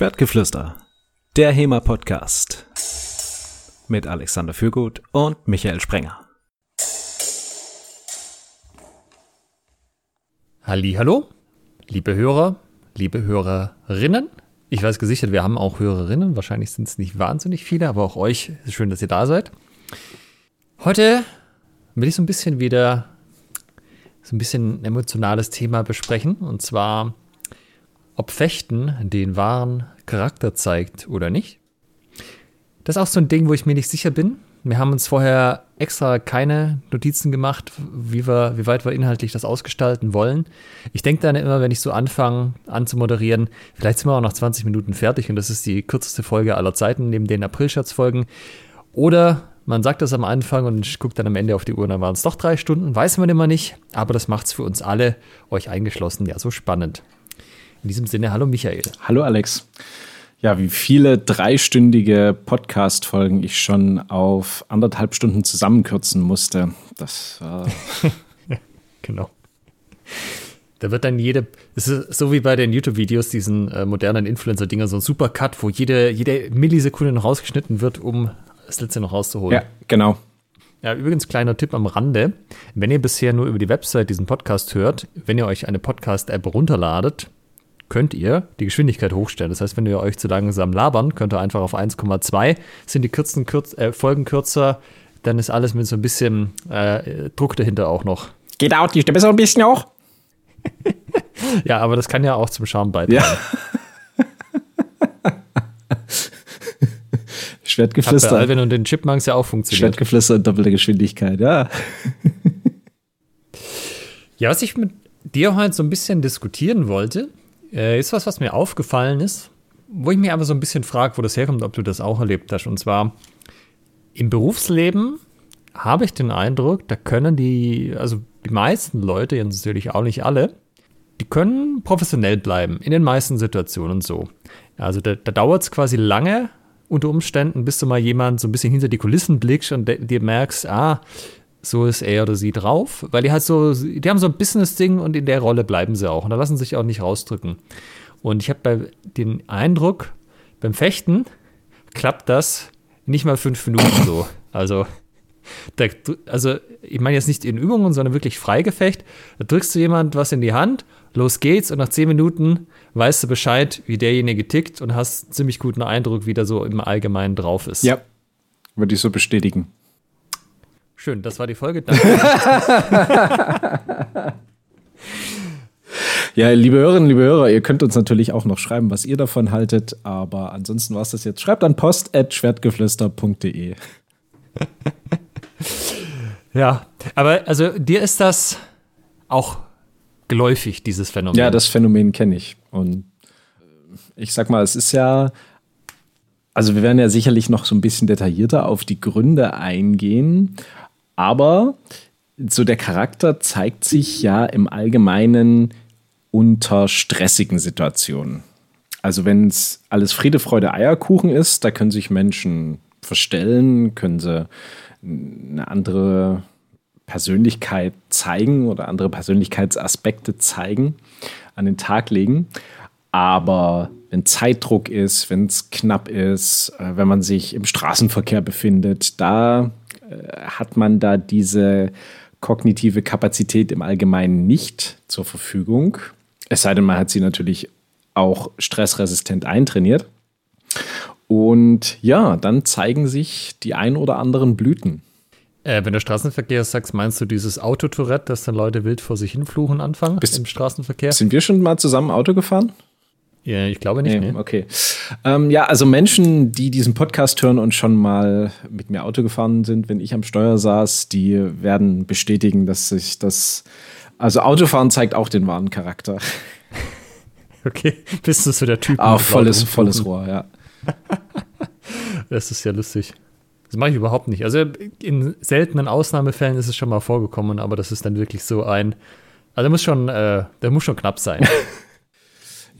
Schwertgeflüster, der HEMA-Podcast mit Alexander Fürgut und Michael Sprenger. Hallo, liebe Hörer, liebe Hörerinnen. Ich weiß gesichert, wir haben auch Hörerinnen. Wahrscheinlich sind es nicht wahnsinnig viele, aber auch euch ist schön, dass ihr da seid. Heute will ich so ein bisschen wieder so ein bisschen ein emotionales Thema besprechen. Und zwar ob Fechten den wahren Charakter zeigt oder nicht. Das ist auch so ein Ding, wo ich mir nicht sicher bin. Wir haben uns vorher extra keine Notizen gemacht, wie, wir, wie weit wir inhaltlich das ausgestalten wollen. Ich denke dann immer, wenn ich so anfange anzumoderieren, vielleicht sind wir auch nach 20 Minuten fertig und das ist die kürzeste Folge aller Zeiten neben den April-Schatz-Folgen. Oder man sagt das am Anfang und guckt dann am Ende auf die Uhr, dann waren es doch drei Stunden, weiß man immer nicht. Aber das macht es für uns alle, euch eingeschlossen, ja so spannend. In diesem Sinne, hallo Michael. Hallo Alex. Ja, wie viele dreistündige Podcast-Folgen ich schon auf anderthalb Stunden zusammenkürzen musste. Das war. genau. Da wird dann jede, es ist so wie bei den YouTube-Videos, diesen äh, modernen Influencer-Dinger, so ein Supercut, wo jede, jede Millisekunde noch rausgeschnitten wird, um das letzte noch rauszuholen. Ja, genau. Ja, übrigens kleiner Tipp am Rande. Wenn ihr bisher nur über die Website diesen Podcast hört, wenn ihr euch eine Podcast-App runterladet, könnt ihr die Geschwindigkeit hochstellen. Das heißt, wenn ihr euch zu langsam labern, könnt ihr einfach auf 1,2, sind die kürzen, kürz, äh, Folgen kürzer, dann ist alles mit so ein bisschen äh, Druck dahinter auch noch. Geht auch die Stimme so ein bisschen hoch? ja, aber das kann ja auch zum Charme beitragen. Ja. Schwertgeflüster. Hat bei Alvin und den Chipmunks ja auch funktioniert. Schwertgeflüster in doppelter Geschwindigkeit, ja. ja, was ich mit dir heute so ein bisschen diskutieren wollte, äh, ist was, was mir aufgefallen ist, wo ich mir aber so ein bisschen frage, wo das herkommt, ob du das auch erlebt hast. Und zwar im Berufsleben habe ich den Eindruck, da können die, also die meisten Leute, jetzt natürlich auch nicht alle, die können professionell bleiben, in den meisten Situationen und so. Also da, da dauert es quasi lange unter Umständen, bis du mal jemand so ein bisschen hinter die Kulissen blickst und dir merkst, ah, so ist er oder sie drauf, weil die halt so, die haben so ein Business-Ding und in der Rolle bleiben sie auch und da lassen sich auch nicht rausdrücken. Und ich habe den Eindruck, beim Fechten klappt das nicht mal fünf Minuten so. Also, da, also ich meine jetzt nicht in Übungen, sondern wirklich Freigefecht. Da drückst du jemand was in die Hand, los geht's und nach zehn Minuten weißt du Bescheid, wie derjenige tickt und hast einen ziemlich guten Eindruck, wie der so im Allgemeinen drauf ist. Ja, würde ich so bestätigen. Schön, das war die Folge. Danke. ja, liebe Hörerinnen, liebe Hörer, ihr könnt uns natürlich auch noch schreiben, was ihr davon haltet. Aber ansonsten war es das jetzt. Schreibt an post.schwertgeflüster.de. ja, aber also dir ist das auch geläufig, dieses Phänomen. Ja, das Phänomen kenne ich. Und ich sag mal, es ist ja also wir werden ja sicherlich noch so ein bisschen detaillierter auf die Gründe eingehen. Aber so der Charakter zeigt sich ja im Allgemeinen unter stressigen Situationen. Also wenn es alles Friede, Freude, Eierkuchen ist, da können sich Menschen verstellen, können sie eine andere Persönlichkeit zeigen oder andere Persönlichkeitsaspekte zeigen, an den Tag legen. Aber wenn Zeitdruck ist, wenn es knapp ist, äh, wenn man sich im Straßenverkehr befindet, da hat man da diese kognitive Kapazität im Allgemeinen nicht zur Verfügung. Es sei denn, man hat sie natürlich auch stressresistent eintrainiert. Und ja, dann zeigen sich die ein oder anderen Blüten. Äh, wenn du Straßenverkehr sagst, meinst du dieses Autotourette, dass dann Leute wild vor sich hinfluchen anfangen Bist, im Straßenverkehr? Sind wir schon mal zusammen Auto gefahren? Ja, ich glaube nicht. Nee, nee. Okay. Ähm, ja, also Menschen, die diesen Podcast hören und schon mal mit mir Auto gefahren sind, wenn ich am Steuer saß, die werden bestätigen, dass sich das. Also Autofahren zeigt auch den wahren Charakter. Okay, bist du so der Typ? Ah, volles, volles Rohr, ja. das ist ja lustig. Das mache ich überhaupt nicht. Also in seltenen Ausnahmefällen ist es schon mal vorgekommen, aber das ist dann wirklich so ein. Also muss schon, äh, der muss schon knapp sein.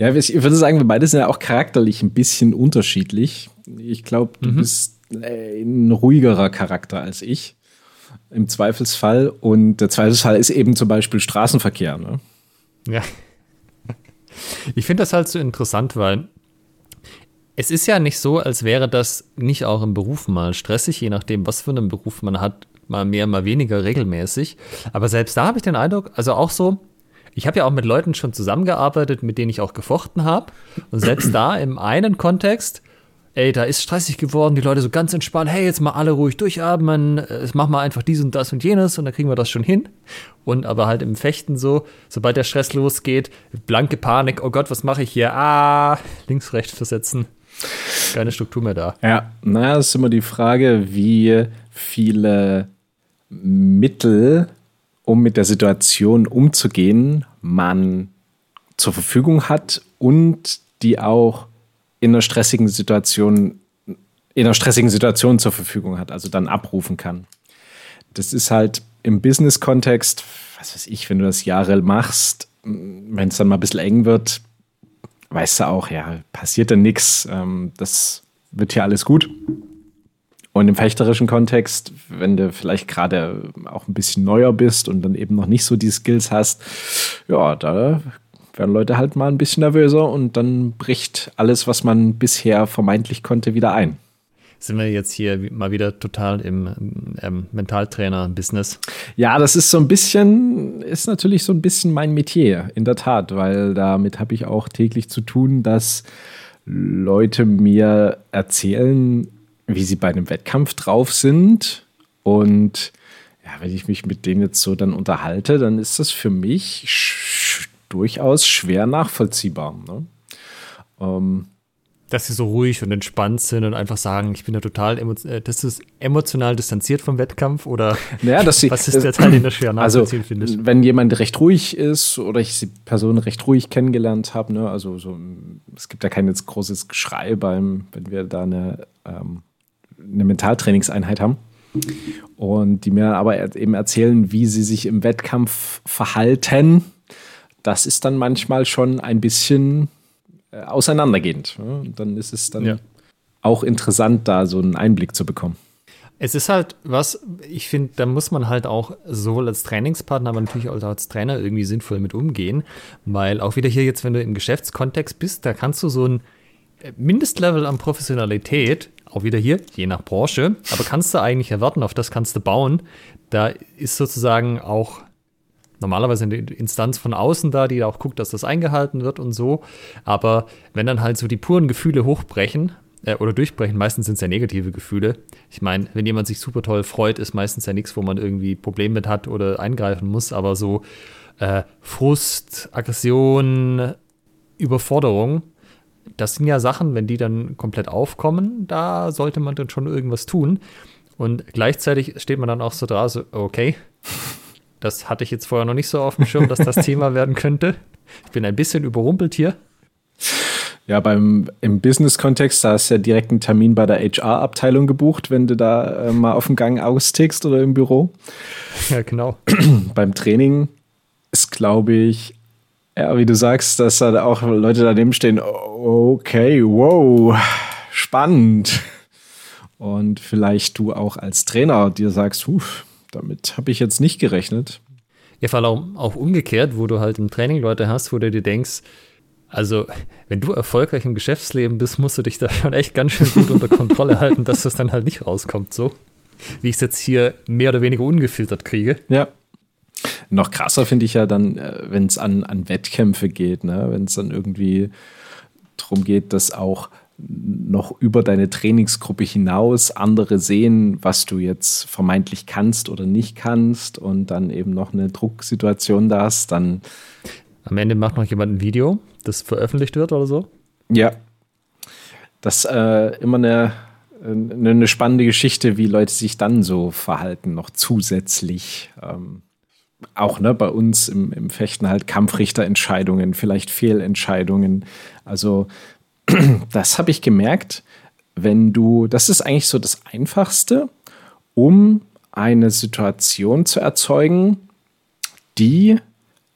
Ja, ich würde sagen, wir beide sind ja auch charakterlich ein bisschen unterschiedlich. Ich glaube, du mhm. bist äh, ein ruhigerer Charakter als ich. Im Zweifelsfall. Und der Zweifelsfall ist eben zum Beispiel Straßenverkehr. Ne? Ja. Ich finde das halt so interessant, weil Es ist ja nicht so, als wäre das nicht auch im Beruf mal stressig, je nachdem, was für einen Beruf man hat, mal mehr, mal weniger regelmäßig. Aber selbst da habe ich den Eindruck, also auch so, ich habe ja auch mit Leuten schon zusammengearbeitet, mit denen ich auch gefochten habe. Und selbst da im einen Kontext, ey, da ist stressig geworden, die Leute so ganz entspannt, hey, jetzt mal alle ruhig durchatmen, jetzt machen wir einfach dies und das und jenes und dann kriegen wir das schon hin. Und aber halt im Fechten so, sobald der Stress losgeht, blanke Panik, oh Gott, was mache ich hier? Ah, links, rechts versetzen. Keine Struktur mehr da. Ja, naja, das ist immer die Frage, wie viele Mittel, um mit der Situation umzugehen, man zur Verfügung hat und die auch in einer stressigen Situation, in einer stressigen Situation zur Verfügung hat, also dann abrufen kann. Das ist halt im Business-Kontext, was weiß ich, wenn du das Jahre machst, wenn es dann mal ein bisschen eng wird, weißt du auch, ja, passiert dann nichts, ähm, das wird hier alles gut. Und im fechterischen Kontext, wenn du vielleicht gerade auch ein bisschen neuer bist und dann eben noch nicht so die Skills hast, ja, da werden Leute halt mal ein bisschen nervöser und dann bricht alles, was man bisher vermeintlich konnte, wieder ein. Sind wir jetzt hier mal wieder total im ähm, Mentaltrainer-Business? Ja, das ist so ein bisschen, ist natürlich so ein bisschen mein Metier, in der Tat, weil damit habe ich auch täglich zu tun, dass Leute mir erzählen, wie sie bei einem Wettkampf drauf sind. Und ja, wenn ich mich mit denen jetzt so dann unterhalte, dann ist das für mich durchaus schwer nachvollziehbar. Ne? Ähm, dass sie so ruhig und entspannt sind und einfach sagen, ich bin ja total äh, das ist emotional distanziert vom Wettkampf oder naja, dass sie, was ist der Teil, den du schwer nachvollziehen also, findest? Wenn jemand recht ruhig ist oder ich die Person recht ruhig kennengelernt habe, ne, also so, es gibt ja kein jetzt großes Geschrei beim, wenn wir da eine, ähm, eine Mentaltrainingseinheit haben. Und die mir aber eben erzählen, wie sie sich im Wettkampf verhalten, das ist dann manchmal schon ein bisschen äh, auseinandergehend. Ja? Dann ist es dann ja. auch interessant, da so einen Einblick zu bekommen. Es ist halt was, ich finde, da muss man halt auch sowohl als Trainingspartner, aber natürlich auch als Trainer irgendwie sinnvoll mit umgehen, weil auch wieder hier jetzt, wenn du im Geschäftskontext bist, da kannst du so ein äh, Mindestlevel an Professionalität, auch wieder hier, je nach Branche, aber kannst du eigentlich erwarten, auf das kannst du bauen. Da ist sozusagen auch normalerweise eine Instanz von außen da, die auch guckt, dass das eingehalten wird und so. Aber wenn dann halt so die puren Gefühle hochbrechen äh, oder durchbrechen, meistens sind es ja negative Gefühle. Ich meine, wenn jemand sich super toll freut, ist meistens ja nichts, wo man irgendwie Probleme mit hat oder eingreifen muss. Aber so äh, Frust, Aggression, Überforderung, das sind ja Sachen, wenn die dann komplett aufkommen, da sollte man dann schon irgendwas tun. Und gleichzeitig steht man dann auch so da, so, okay, das hatte ich jetzt vorher noch nicht so auf dem Schirm, dass das Thema werden könnte. Ich bin ein bisschen überrumpelt hier. Ja, beim, im Business-Kontext, da hast du ja direkt einen Termin bei der HR-Abteilung gebucht, wenn du da äh, mal auf dem Gang austickst oder im Büro. Ja, genau. beim Training ist, glaube ich, ja, wie du sagst, dass da auch Leute daneben stehen, okay, wow, spannend. Und vielleicht du auch als Trainer dir sagst, huh, damit habe ich jetzt nicht gerechnet. Ja, vor allem auch umgekehrt, wo du halt im Training Leute hast, wo du dir denkst, also, wenn du erfolgreich im Geschäftsleben bist, musst du dich da schon echt ganz schön gut unter Kontrolle halten, dass das dann halt nicht rauskommt, so. Wie ich es jetzt hier mehr oder weniger ungefiltert kriege. Ja. Noch krasser finde ich ja dann, äh, wenn es an, an Wettkämpfe geht, ne? wenn es dann irgendwie darum geht, dass auch noch über deine Trainingsgruppe hinaus andere sehen, was du jetzt vermeintlich kannst oder nicht kannst und dann eben noch eine Drucksituation da hast, dann. Am Ende macht noch jemand ein Video, das veröffentlicht wird oder so? Ja. Das ist äh, immer eine, eine spannende Geschichte, wie Leute sich dann so verhalten, noch zusätzlich. Ähm, auch ne, bei uns im, im Fechten halt Kampfrichterentscheidungen, vielleicht Fehlentscheidungen. Also das habe ich gemerkt, wenn du, das ist eigentlich so das Einfachste, um eine Situation zu erzeugen, die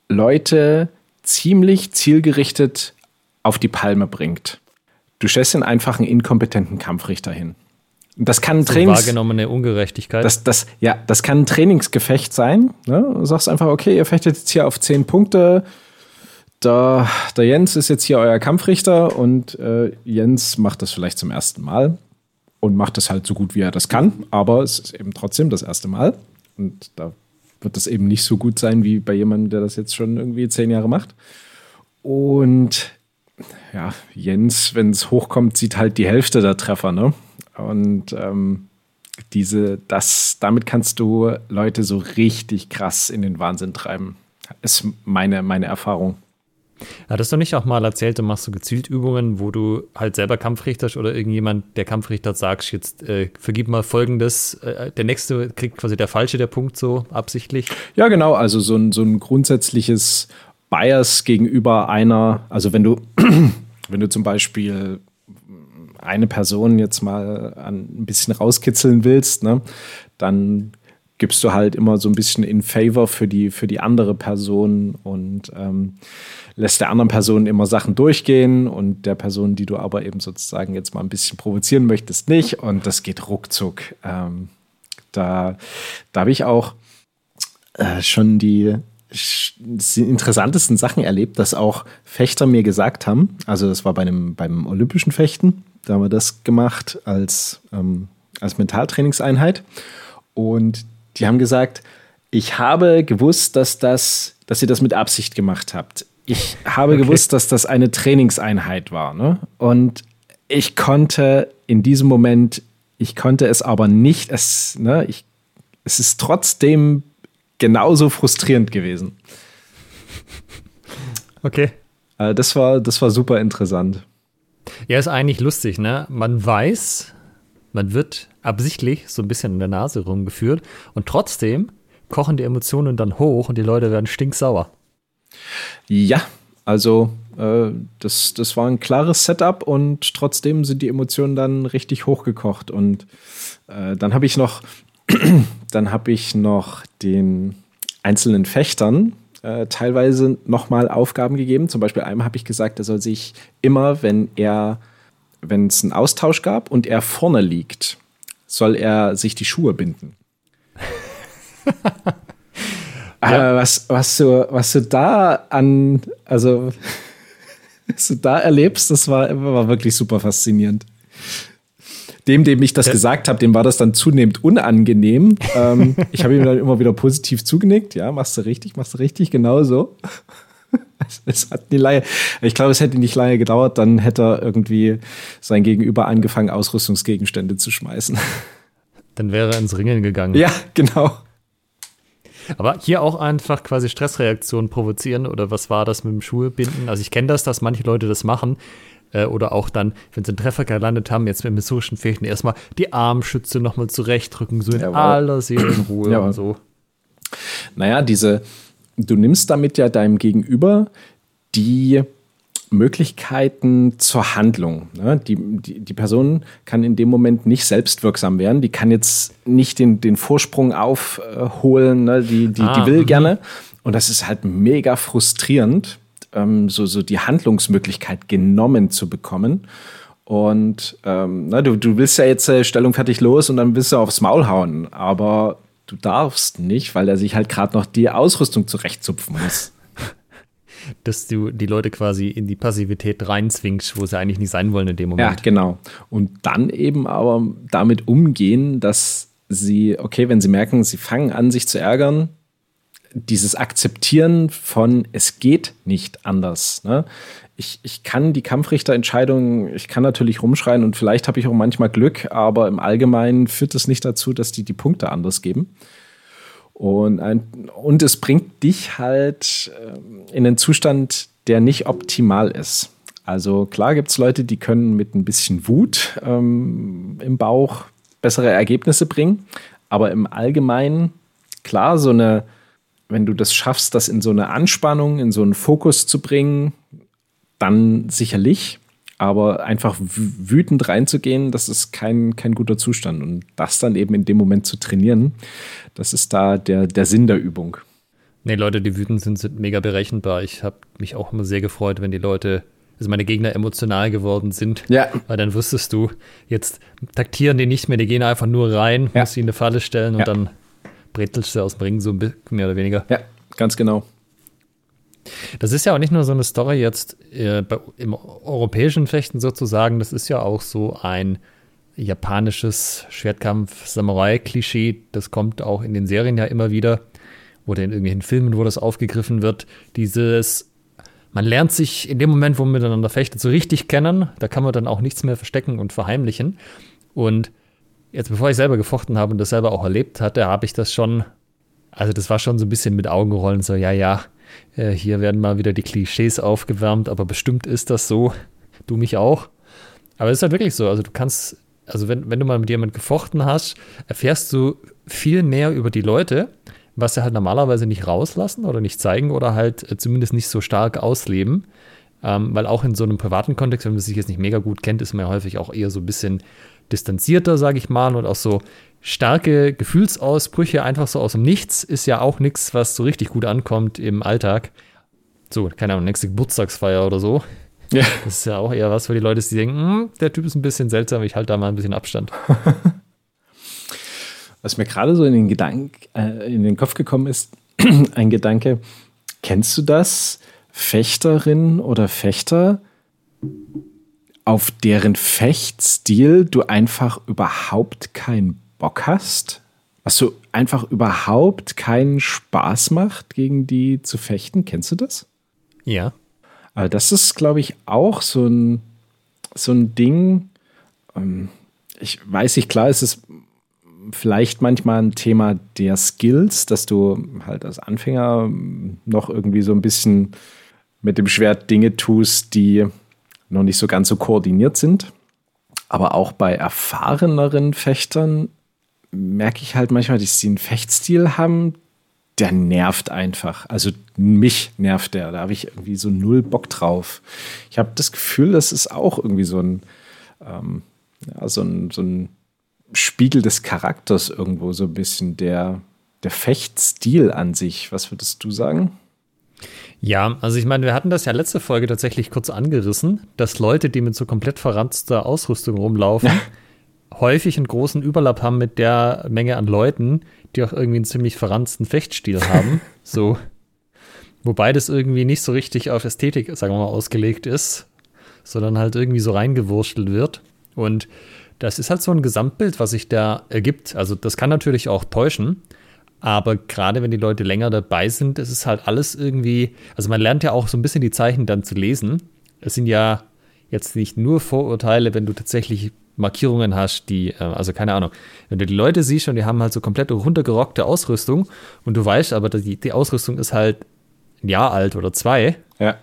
Leute ziemlich zielgerichtet auf die Palme bringt. Du stellst den einfachen inkompetenten Kampfrichter hin. Das kann ein so Trainings wahrgenommene Ungerechtigkeit. Das, das, ja, das kann ein Trainingsgefecht sein. Ne? Du sagst einfach, okay, ihr fechtet jetzt hier auf zehn Punkte der, der Jens ist jetzt hier euer Kampfrichter und äh, Jens macht das vielleicht zum ersten Mal und macht das halt so gut, wie er das kann, aber es ist eben trotzdem das erste Mal und da wird das eben nicht so gut sein wie bei jemandem, der das jetzt schon irgendwie zehn Jahre macht. Und ja, Jens, wenn es hochkommt, sieht halt die Hälfte der Treffer, ne? Und ähm, diese, das, damit kannst du Leute so richtig krass in den Wahnsinn treiben. Ist meine, meine Erfahrung. Hattest du nicht auch mal erzählt, du machst so gezielt Übungen, wo du halt selber Kampf richterst oder irgendjemand, der Kampf richtert, sagst, jetzt äh, vergib mal folgendes, äh, der nächste kriegt quasi der falsche der Punkt so absichtlich? Ja, genau, also so ein, so ein grundsätzliches Bias gegenüber einer, also wenn du, wenn du zum Beispiel eine Person jetzt mal ein bisschen rauskitzeln willst, ne, dann gibst du halt immer so ein bisschen in Favor für die, für die andere Person und ähm, lässt der anderen Person immer Sachen durchgehen und der Person, die du aber eben sozusagen jetzt mal ein bisschen provozieren möchtest, nicht. Und das geht ruckzuck. Ähm, da da habe ich auch äh, schon die interessantesten Sachen erlebt, dass auch Fechter mir gesagt haben, also das war bei einem, beim Olympischen Fechten, da haben wir das gemacht als, ähm, als Mentaltrainingseinheit. Und die haben gesagt, ich habe gewusst, dass, das, dass ihr das mit Absicht gemacht habt. Ich habe okay. gewusst, dass das eine Trainingseinheit war. Ne? Und ich konnte in diesem Moment, ich konnte es aber nicht, es, ne, ich, es ist trotzdem genauso frustrierend gewesen. Okay. Äh, das, war, das war super interessant. Ja, ist eigentlich lustig, ne? Man weiß, man wird absichtlich so ein bisschen in der Nase rumgeführt und trotzdem kochen die Emotionen dann hoch und die Leute werden stinksauer. Ja, also äh, das, das war ein klares Setup und trotzdem sind die Emotionen dann richtig hochgekocht. Und äh, dann habe ich noch, dann habe ich noch den einzelnen Fechtern äh, teilweise nochmal Aufgaben gegeben. Zum Beispiel einmal habe ich gesagt, er soll sich immer, wenn er, wenn es einen Austausch gab und er vorne liegt, soll er sich die Schuhe binden. ja. äh, was, was, du, was du da an, also was du da erlebst, das war, war wirklich super faszinierend. Dem, dem ich das gesagt habe, dem war das dann zunehmend unangenehm. ähm, ich habe ihm dann immer wieder positiv zugenickt. Ja, machst du richtig, machst du richtig, genau so. es hat nie lange, ich glaube, es hätte nicht lange gedauert, dann hätte er irgendwie sein Gegenüber angefangen, Ausrüstungsgegenstände zu schmeißen. Dann wäre er ins Ringen gegangen. Ja, genau. Aber hier auch einfach quasi Stressreaktionen provozieren oder was war das mit dem Schuhebinden? Also ich kenne das, dass manche Leute das machen äh, oder auch dann, wenn sie einen Treffer gelandet haben, jetzt mit historischen Fechten erstmal die Armschütze nochmal zurechtdrücken, so in Jawohl. aller Seelenruhe ja. und so. Naja, diese, du nimmst damit ja deinem Gegenüber die Möglichkeiten zur Handlung. Ne? Die, die, die, Person kann in dem Moment nicht selbstwirksam werden. Die kann jetzt nicht den, den Vorsprung aufholen. Ne? Die, die, ah, die will mh. gerne. Und das ist halt mega frustrierend, ähm, so, so die Handlungsmöglichkeit genommen zu bekommen. Und ähm, na, du, du willst ja jetzt äh, Stellung fertig los und dann willst du aufs Maul hauen. Aber du darfst nicht, weil er sich halt gerade noch die Ausrüstung zurechtzupfen muss. Dass du die Leute quasi in die Passivität reinzwingst, wo sie eigentlich nicht sein wollen in dem Moment. Ja, genau. Und dann eben aber damit umgehen, dass sie, okay, wenn sie merken, sie fangen an, sich zu ärgern, dieses Akzeptieren von, es geht nicht anders. Ne? Ich, ich kann die Kampfrichterentscheidung, ich kann natürlich rumschreien und vielleicht habe ich auch manchmal Glück, aber im Allgemeinen führt es nicht dazu, dass die die Punkte anders geben. Und, ein, und es bringt dich halt äh, in einen Zustand, der nicht optimal ist. Also klar gibt es Leute, die können mit ein bisschen Wut ähm, im Bauch bessere Ergebnisse bringen, aber im Allgemeinen, klar, so eine wenn du das schaffst, das in so eine Anspannung, in so einen Fokus zu bringen, dann sicherlich. Aber einfach wütend reinzugehen, das ist kein, kein guter Zustand. Und das dann eben in dem Moment zu trainieren, das ist da der, der Sinn der Übung. Nee, Leute, die wütend sind, sind mega berechenbar. Ich habe mich auch immer sehr gefreut, wenn die Leute, also meine Gegner emotional geworden sind. Ja. Weil dann wüsstest du, jetzt taktieren die nicht mehr, die gehen einfach nur rein, ja. musst sie in eine Falle stellen und ja. dann bretelst du aus dem Ring so mehr oder weniger. Ja, ganz genau. Das ist ja auch nicht nur so eine Story jetzt äh, bei, im europäischen Fechten sozusagen, das ist ja auch so ein japanisches Schwertkampf-Samurai-Klischee. Das kommt auch in den Serien ja immer wieder oder in irgendwelchen Filmen, wo das aufgegriffen wird. Dieses, man lernt sich in dem Moment, wo man miteinander fechtet, so richtig kennen. Da kann man dann auch nichts mehr verstecken und verheimlichen. Und jetzt, bevor ich selber gefochten habe und das selber auch erlebt hatte, habe ich das schon, also das war schon so ein bisschen mit Augenrollen, so, ja, ja, äh, hier werden mal wieder die Klischees aufgewärmt, aber bestimmt ist das so. Du mich auch. Aber es ist halt wirklich so. Also du kannst, also wenn, wenn du mal mit jemandem gefochten hast, erfährst du viel mehr über die Leute, was sie halt normalerweise nicht rauslassen oder nicht zeigen oder halt äh, zumindest nicht so stark ausleben. Ähm, weil auch in so einem privaten Kontext, wenn man sich jetzt nicht mega gut kennt, ist man ja häufig auch eher so ein bisschen distanzierter, sage ich mal, und auch so starke Gefühlsausbrüche einfach so aus dem Nichts ist ja auch nichts, was so richtig gut ankommt im Alltag. So, keine Ahnung, nächste Geburtstagsfeier oder so. Ja. Das ist ja auch eher was für die Leute, die denken, hm, der Typ ist ein bisschen seltsam, ich halte da mal ein bisschen Abstand. Was mir gerade so in den, Gedank, äh, in den Kopf gekommen ist, ein Gedanke, kennst du das? Fechterin oder Fechter, auf deren Fechtstil du einfach überhaupt keinen Bock hast? Was so einfach überhaupt keinen Spaß macht, gegen die zu fechten? Kennst du das? Ja. Aber das ist, glaube ich, auch so ein, so ein Ding. Ähm, ich weiß nicht, klar, es ist vielleicht manchmal ein Thema der Skills, dass du halt als Anfänger noch irgendwie so ein bisschen mit dem Schwert Dinge tust, die noch nicht so ganz so koordiniert sind. Aber auch bei erfahreneren Fechtern merke ich halt manchmal, dass sie einen Fechtstil haben, der nervt einfach. Also mich nervt der. Da habe ich irgendwie so null Bock drauf. Ich habe das Gefühl, das ist auch irgendwie so ein, ähm, ja, so ein, so ein Spiegel des Charakters irgendwo so ein bisschen der, der Fechtstil an sich. Was würdest du sagen? Ja, also ich meine, wir hatten das ja letzte Folge tatsächlich kurz angerissen, dass Leute, die mit so komplett verranzter Ausrüstung rumlaufen, häufig einen großen Überlapp haben mit der Menge an Leuten, die auch irgendwie einen ziemlich verranzten Fechtstil haben. so. Wobei das irgendwie nicht so richtig auf Ästhetik, sagen wir mal, ausgelegt ist, sondern halt irgendwie so reingewurschtelt wird. Und das ist halt so ein Gesamtbild, was sich da ergibt. Also das kann natürlich auch täuschen, aber gerade wenn die Leute länger dabei sind, ist es halt alles irgendwie, also man lernt ja auch so ein bisschen die Zeichen dann zu lesen. Es sind ja jetzt nicht nur Vorurteile, wenn du tatsächlich Markierungen hast, die, äh, also keine Ahnung, wenn du die Leute siehst und die haben halt so komplett runtergerockte Ausrüstung und du weißt aber, die, die Ausrüstung ist halt ein Jahr alt oder zwei, ja.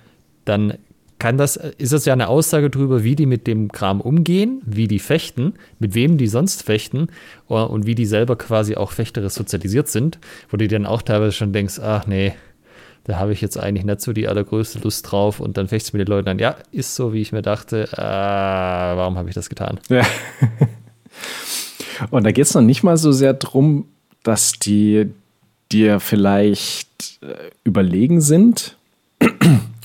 dann kann das, ist das ja eine Aussage darüber, wie die mit dem Kram umgehen, wie die fechten, mit wem die sonst fechten äh, und wie die selber quasi auch fechterisch sozialisiert sind, wo du dann auch teilweise schon denkst, ach nee, da habe ich jetzt eigentlich nicht so die allergrößte Lust drauf und dann fechtest du mit den Leuten an, ja, ist so, wie ich mir dachte, äh, warum habe ich das getan? Ja. und da geht es noch nicht mal so sehr drum, dass die dir vielleicht äh, überlegen sind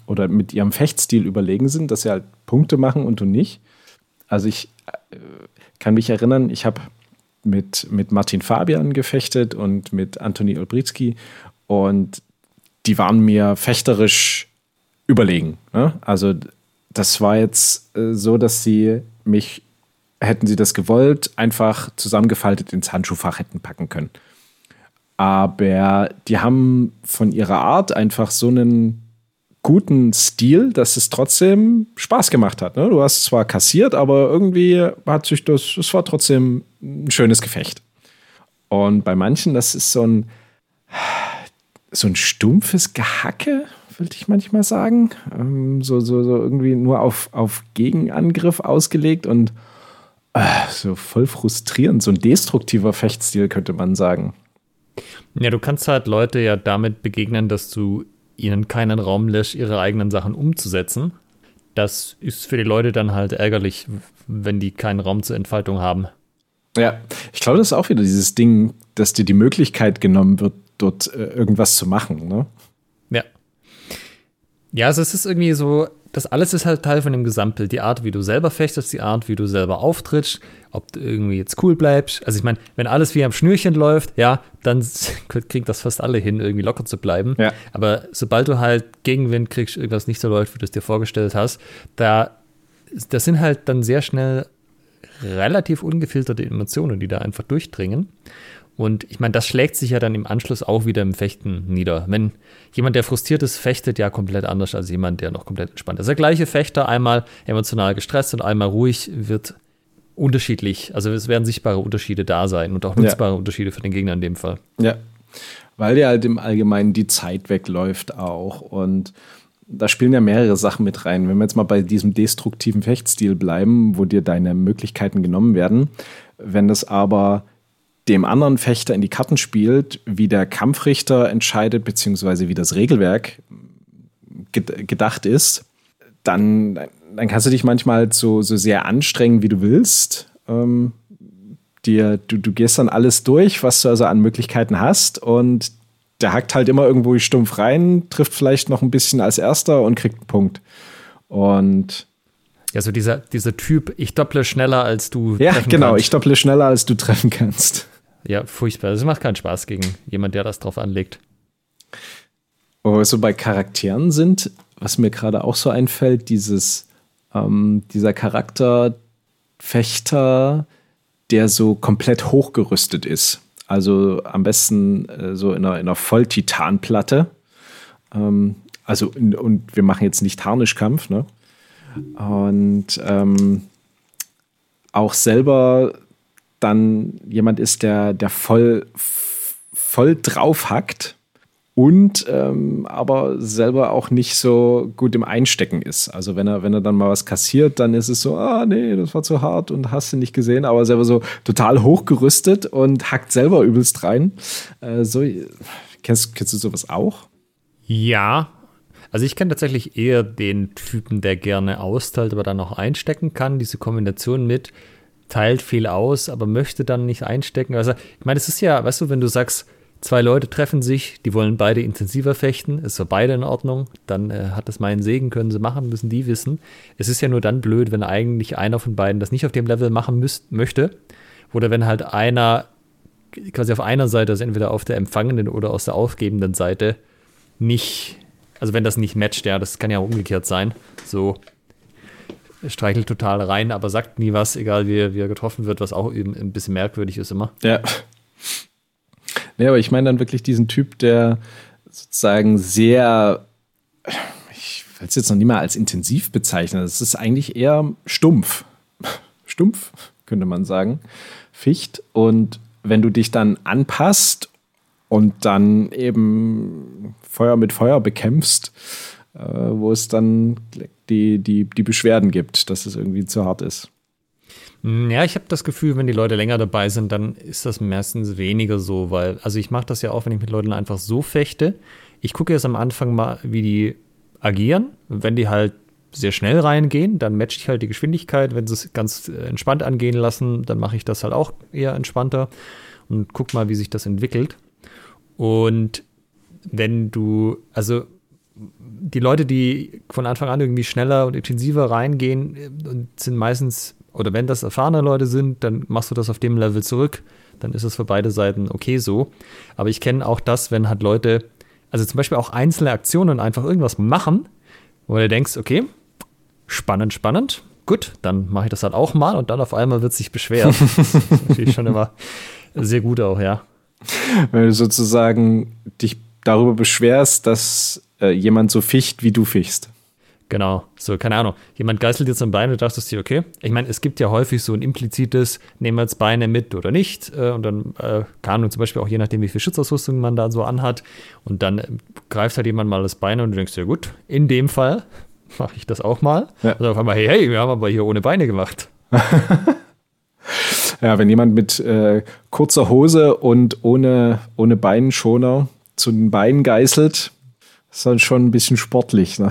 oder mit ihrem Fechtstil überlegen sind, dass sie halt Punkte machen und du nicht. Also ich äh, kann mich erinnern, ich habe mit, mit Martin Fabian gefechtet und mit Antoni Olbritzky und die waren mir fechterisch überlegen. Ne? Also das war jetzt äh, so, dass sie mich, hätten sie das gewollt, einfach zusammengefaltet ins Handschuhfach hätten packen können. Aber die haben von ihrer Art einfach so einen guten Stil, dass es trotzdem Spaß gemacht hat. Ne? Du hast zwar kassiert, aber irgendwie hat sich das, es war trotzdem ein schönes Gefecht. Und bei manchen, das ist so ein, so ein stumpfes Gehacke, würde ich manchmal sagen. Ähm, so, so, so irgendwie nur auf, auf Gegenangriff ausgelegt und äh, so voll frustrierend. So ein destruktiver Fechtstil, könnte man sagen. Ja, du kannst halt Leute ja damit begegnen, dass du ihnen keinen Raum lässt, ihre eigenen Sachen umzusetzen. Das ist für die Leute dann halt ärgerlich, wenn die keinen Raum zur Entfaltung haben. Ja, ich glaube, das ist auch wieder dieses Ding, dass dir die Möglichkeit genommen wird, dort äh, irgendwas zu machen. Ne? Ja. Ja, also es ist irgendwie so, das alles ist halt Teil von dem Gesamtbild. Die Art, wie du selber fechtest, die Art, wie du selber auftrittst, ob du irgendwie jetzt cool bleibst. Also ich meine, wenn alles wie am Schnürchen läuft, ja, dann kriegt das fast alle hin, irgendwie locker zu bleiben. Ja. Aber sobald du halt Gegenwind kriegst, irgendwas nicht so läuft, wie du es dir vorgestellt hast, da das sind halt dann sehr schnell relativ ungefilterte Emotionen, die da einfach durchdringen. Und ich meine, das schlägt sich ja dann im Anschluss auch wieder im Fechten nieder. Wenn jemand, der frustriert ist, fechtet ja komplett anders als jemand, der noch komplett entspannt ist. Der gleiche Fechter, einmal emotional gestresst und einmal ruhig, wird unterschiedlich. Also es werden sichtbare Unterschiede da sein und auch nutzbare ja. Unterschiede für den Gegner in dem Fall. Ja, weil ja halt im Allgemeinen die Zeit wegläuft auch. Und da spielen ja mehrere Sachen mit rein. Wenn wir jetzt mal bei diesem destruktiven Fechtstil bleiben, wo dir deine Möglichkeiten genommen werden, wenn das aber dem anderen Fechter in die Karten spielt, wie der Kampfrichter entscheidet, beziehungsweise wie das Regelwerk gedacht ist, dann, dann kannst du dich manchmal so, so sehr anstrengen, wie du willst. Ähm, dir, du, du gehst dann alles durch, was du also an Möglichkeiten hast und der hackt halt immer irgendwo stumpf rein, trifft vielleicht noch ein bisschen als erster und kriegt einen Punkt. Und ja, so dieser, dieser Typ, ich dopple schneller als du. Ja, genau, kannst. ich dopple schneller als du treffen kannst. Ja, furchtbar. Das macht keinen Spaß gegen jemand, der das drauf anlegt. Wo wir so bei Charakteren sind, was mir gerade auch so einfällt, dieses, ähm, dieser Charakterfechter, der so komplett hochgerüstet ist. Also am besten äh, so in einer, in einer Volltitanplatte. Ähm, also, in, und wir machen jetzt nicht Harnischkampf, ne? Und ähm, auch selber dann jemand ist, der, der voll, voll drauf hackt und ähm, aber selber auch nicht so gut im Einstecken ist. Also wenn er, wenn er dann mal was kassiert, dann ist es so, ah nee, das war zu hart und hast du nicht gesehen, aber selber so total hochgerüstet und hackt selber übelst rein. Äh, so, kennst, kennst du sowas auch? Ja. Also ich kenne tatsächlich eher den Typen, der gerne austeilt, aber dann auch einstecken kann. Diese Kombination mit, teilt viel aus, aber möchte dann nicht einstecken. Also, ich meine, es ist ja, weißt du, wenn du sagst, zwei Leute treffen sich, die wollen beide intensiver fechten, ist für beide in Ordnung, dann äh, hat das meinen Segen, können sie machen, müssen die wissen. Es ist ja nur dann blöd, wenn eigentlich einer von beiden das nicht auf dem Level machen müsst, möchte. Oder wenn halt einer quasi auf einer Seite, also entweder auf der empfangenden oder aus der aufgebenden Seite, nicht, also wenn das nicht matcht, ja, das kann ja auch umgekehrt sein. So, streichelt total rein, aber sagt nie was, egal wie, wie er getroffen wird, was auch eben ein bisschen merkwürdig ist immer. Ja. Nee, aber ich meine dann wirklich diesen Typ, der sozusagen sehr, ich will es jetzt noch nicht mal als intensiv bezeichnen, es ist eigentlich eher stumpf. Stumpf, könnte man sagen. Ficht. Und wenn du dich dann anpasst und dann eben Feuer mit Feuer bekämpfst, äh, wo es dann die, die, die Beschwerden gibt, dass es irgendwie zu hart ist. Ja, ich habe das Gefühl, wenn die Leute länger dabei sind, dann ist das meistens weniger so, weil, also ich mache das ja auch, wenn ich mit Leuten einfach so fechte. Ich gucke jetzt am Anfang mal, wie die agieren. Wenn die halt sehr schnell reingehen, dann matche ich halt die Geschwindigkeit. Wenn sie es ganz äh, entspannt angehen lassen, dann mache ich das halt auch eher entspannter und guck mal, wie sich das entwickelt. Und wenn du, also die Leute, die von Anfang an irgendwie schneller und intensiver reingehen, sind meistens, oder wenn das erfahrene Leute sind, dann machst du das auf dem Level zurück. Dann ist es für beide Seiten okay so. Aber ich kenne auch das, wenn halt Leute, also zum Beispiel auch einzelne Aktionen einfach irgendwas machen, wo du denkst, okay, spannend, spannend, gut, dann mache ich das halt auch mal und dann auf einmal wird sich beschwert. das ist natürlich schon immer sehr gut auch, ja. Wenn du sozusagen dich darüber beschwerst, dass äh, jemand so ficht, wie du fichst. Genau, so, keine Ahnung. Jemand geißelt jetzt ein Bein und dachtest dir, okay. Ich meine, es gibt ja häufig so ein implizites, nehmen wir jetzt Beine mit oder nicht. Äh, und dann äh, kann man zum Beispiel auch je nachdem, wie viel Schutzausrüstung man da so anhat. Und dann äh, greift halt jemand mal das Bein und du denkst, ja gut, in dem Fall mache ich das auch mal. Ja. Und auf einmal, hey, hey, wir haben aber hier ohne Beine gemacht. ja, wenn jemand mit äh, kurzer Hose und ohne, ohne Beinenschoner zu den Beinen geißelt, ist dann schon ein bisschen sportlich, ne?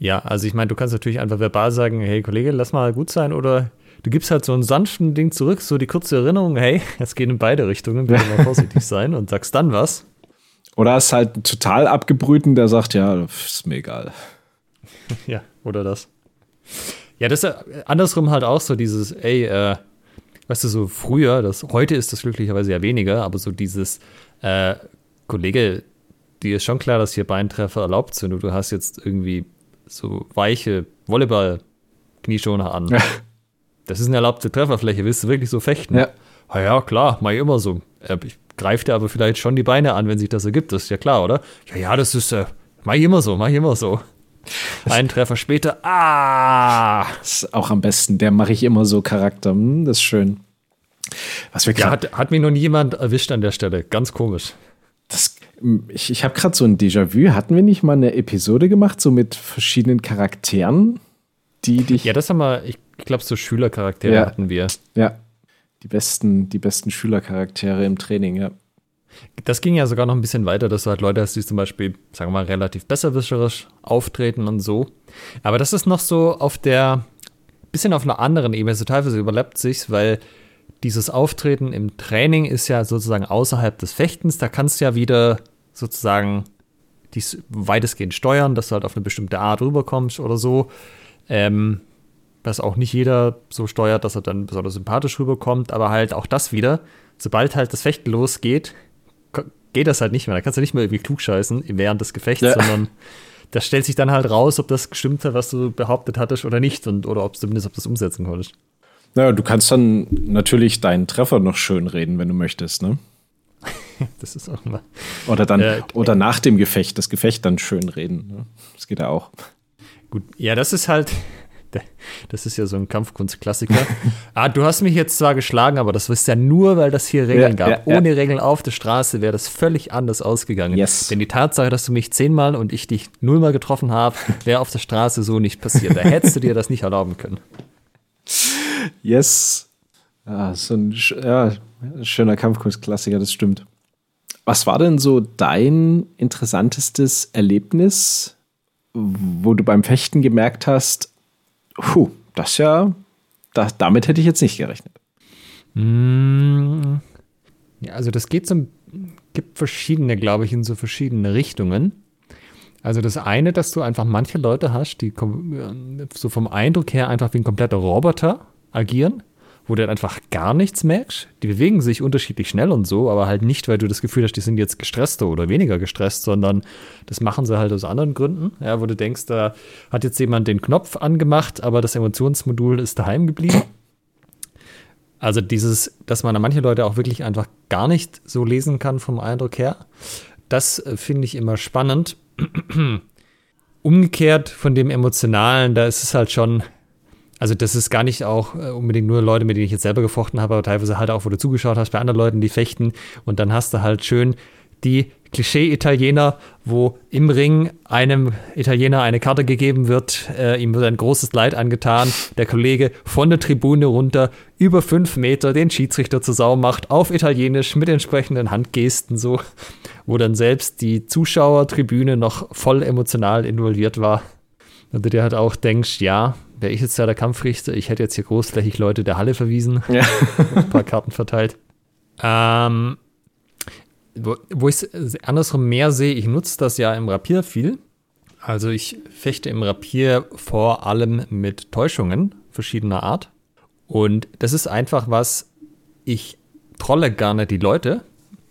Ja, also ich meine, du kannst natürlich einfach verbal sagen, hey Kollege, lass mal gut sein oder du gibst halt so einen sanften Ding zurück, so die kurze Erinnerung, hey, es geht in beide Richtungen, bitte mal vorsichtig sein und sagst dann was. Oder ist halt ein total abgebrühten, der sagt, ja, ist mir egal. ja, oder das. Ja, das ist andersrum halt auch so dieses, ey, äh, weißt du, so früher, das, heute ist das glücklicherweise ja weniger, aber so dieses, äh, Kollege, dir ist schon klar, dass hier Beintreffer erlaubt sind und du hast jetzt irgendwie so weiche Volleyball-Knieschoner an. Ja. Das ist eine erlaubte Trefferfläche, willst du wirklich so fechten? Ja. Na ja, klar, mach ich immer so. Äh, ich greife dir aber vielleicht schon die Beine an, wenn sich das ergibt, das ist ja klar, oder? Ja, ja, das ist, äh, mach ich immer so, mach ich immer so. Ein Treffer später, ah! Das ist auch am besten, der mache ich immer so Charakter. Hm, das ist schön. Was wir ja, hat, hat mich noch nie jemand erwischt an der Stelle. Ganz komisch. Ich ich habe gerade so ein Déjà-vu. Hatten wir nicht mal eine Episode gemacht, so mit verschiedenen Charakteren, die dich. Ja, das haben wir, ich glaube, so Schülercharaktere ja. hatten wir. Ja. Die besten, die besten Schülercharaktere im Training, ja. Das ging ja sogar noch ein bisschen weiter, dass du halt Leute hast, die zum Beispiel, sagen wir mal, relativ besserwischerisch auftreten und so. Aber das ist noch so auf der, bisschen auf einer anderen Ebene, so teilweise überlappt sich, weil dieses Auftreten im Training ist ja sozusagen außerhalb des Fechtens. Da kannst du ja wieder sozusagen dies weitestgehend steuern, dass du halt auf eine bestimmte Art rüberkommst oder so. Ähm, was auch nicht jeder so steuert, dass er dann besonders sympathisch rüberkommt, aber halt auch das wieder, sobald halt das Fechten losgeht, geht das halt nicht mehr. Da kannst du nicht mehr irgendwie klugscheißen während des Gefechts, ja. sondern das stellt sich dann halt raus, ob das gestimmt hat, was du behauptet hattest oder nicht und oder ob zumindest ob du das umsetzen konntest. Naja, du kannst dann natürlich deinen Treffer noch schön reden, wenn du möchtest, ne? das ist auch mal. Oder dann, äh, oder nach dem Gefecht, das Gefecht dann schön reden. Ne? Das geht ja auch. Gut, ja, das ist halt, das ist ja so ein Kampfkunstklassiker. ah, du hast mich jetzt zwar geschlagen, aber das ist ja nur, weil das hier Regeln ja, gab. Ja, Ohne ja. Regeln auf der Straße wäre das völlig anders ausgegangen. Yes. Denn die Tatsache, dass du mich zehnmal und ich dich nullmal getroffen habe, wäre auf der Straße so nicht passiert. Da hättest du dir das nicht erlauben können. Yes. Ja, so ein ja, schöner Kampfkunstklassiker, das stimmt. Was war denn so dein interessantestes Erlebnis, wo du beim Fechten gemerkt hast, Puh, das ja, das, damit hätte ich jetzt nicht gerechnet. Mm, ja, also das geht so, gibt verschiedene, glaube ich, in so verschiedene Richtungen. Also das eine, dass du einfach manche Leute hast, die so vom Eindruck her einfach wie ein kompletter Roboter agieren wo du dann einfach gar nichts merkst. Die bewegen sich unterschiedlich schnell und so, aber halt nicht, weil du das Gefühl hast, die sind jetzt gestresster oder weniger gestresst, sondern das machen sie halt aus anderen Gründen. Ja, wo du denkst, da hat jetzt jemand den Knopf angemacht, aber das Emotionsmodul ist daheim geblieben. Also dieses, dass man da manche Leute auch wirklich einfach gar nicht so lesen kann vom Eindruck her, das äh, finde ich immer spannend. Umgekehrt von dem Emotionalen, da ist es halt schon, also das ist gar nicht auch äh, unbedingt nur Leute, mit denen ich jetzt selber gefochten habe, aber teilweise halt auch, wo du zugeschaut hast bei anderen Leuten, die fechten und dann hast du halt schön die Klischee-Italiener, wo im Ring einem Italiener eine Karte gegeben wird, äh, ihm wird ein großes Leid angetan, der Kollege von der Tribune runter über fünf Meter den Schiedsrichter zur Sau macht, auf Italienisch mit entsprechenden Handgesten so, wo dann selbst die Zuschauertribüne noch voll emotional involviert war. Und du dir halt auch denkst, ja, wäre ich jetzt da der Kampfrichter, ich hätte jetzt hier großflächig Leute der Halle verwiesen, ja. ein paar Karten verteilt. Ähm, wo, wo ich es andersrum mehr sehe, ich nutze das ja im Rapier viel. Also ich fechte im Rapier vor allem mit Täuschungen verschiedener Art. Und das ist einfach was, ich trolle gerne die Leute,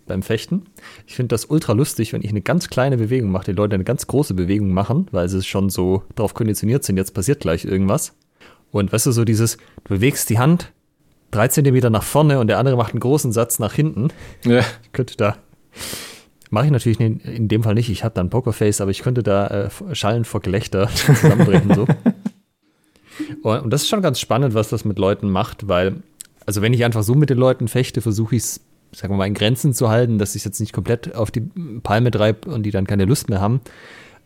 beim Fechten. Ich finde das ultra lustig, wenn ich eine ganz kleine Bewegung mache, die Leute eine ganz große Bewegung machen, weil sie schon so darauf konditioniert sind, jetzt passiert gleich irgendwas. Und weißt du, so dieses, du bewegst die Hand drei Zentimeter nach vorne und der andere macht einen großen Satz nach hinten. Ja. Ich könnte da. Mache ich natürlich in dem Fall nicht. Ich habe da ein Pokerface, aber ich könnte da äh, schallen vor Gelächter zusammenbrechen. so. Und das ist schon ganz spannend, was das mit Leuten macht, weil, also wenn ich einfach so mit den Leuten fechte, versuche ich es sagen wir mal, in Grenzen zu halten, dass ich jetzt nicht komplett auf die Palme treibe und die dann keine Lust mehr haben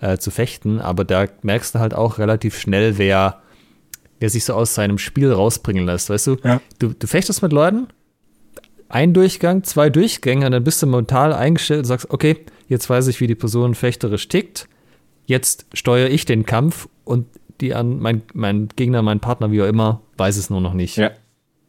äh, zu fechten. Aber da merkst du halt auch relativ schnell, wer, wer sich so aus seinem Spiel rausbringen lässt. Weißt du, ja. du, du fechtest mit Leuten, ein Durchgang, zwei Durchgänge, und dann bist du mental eingestellt und sagst, okay, jetzt weiß ich, wie die Person fechterisch tickt. Jetzt steuere ich den Kampf und die an mein, mein Gegner, mein Partner, wie auch immer, weiß es nur noch nicht. Ja.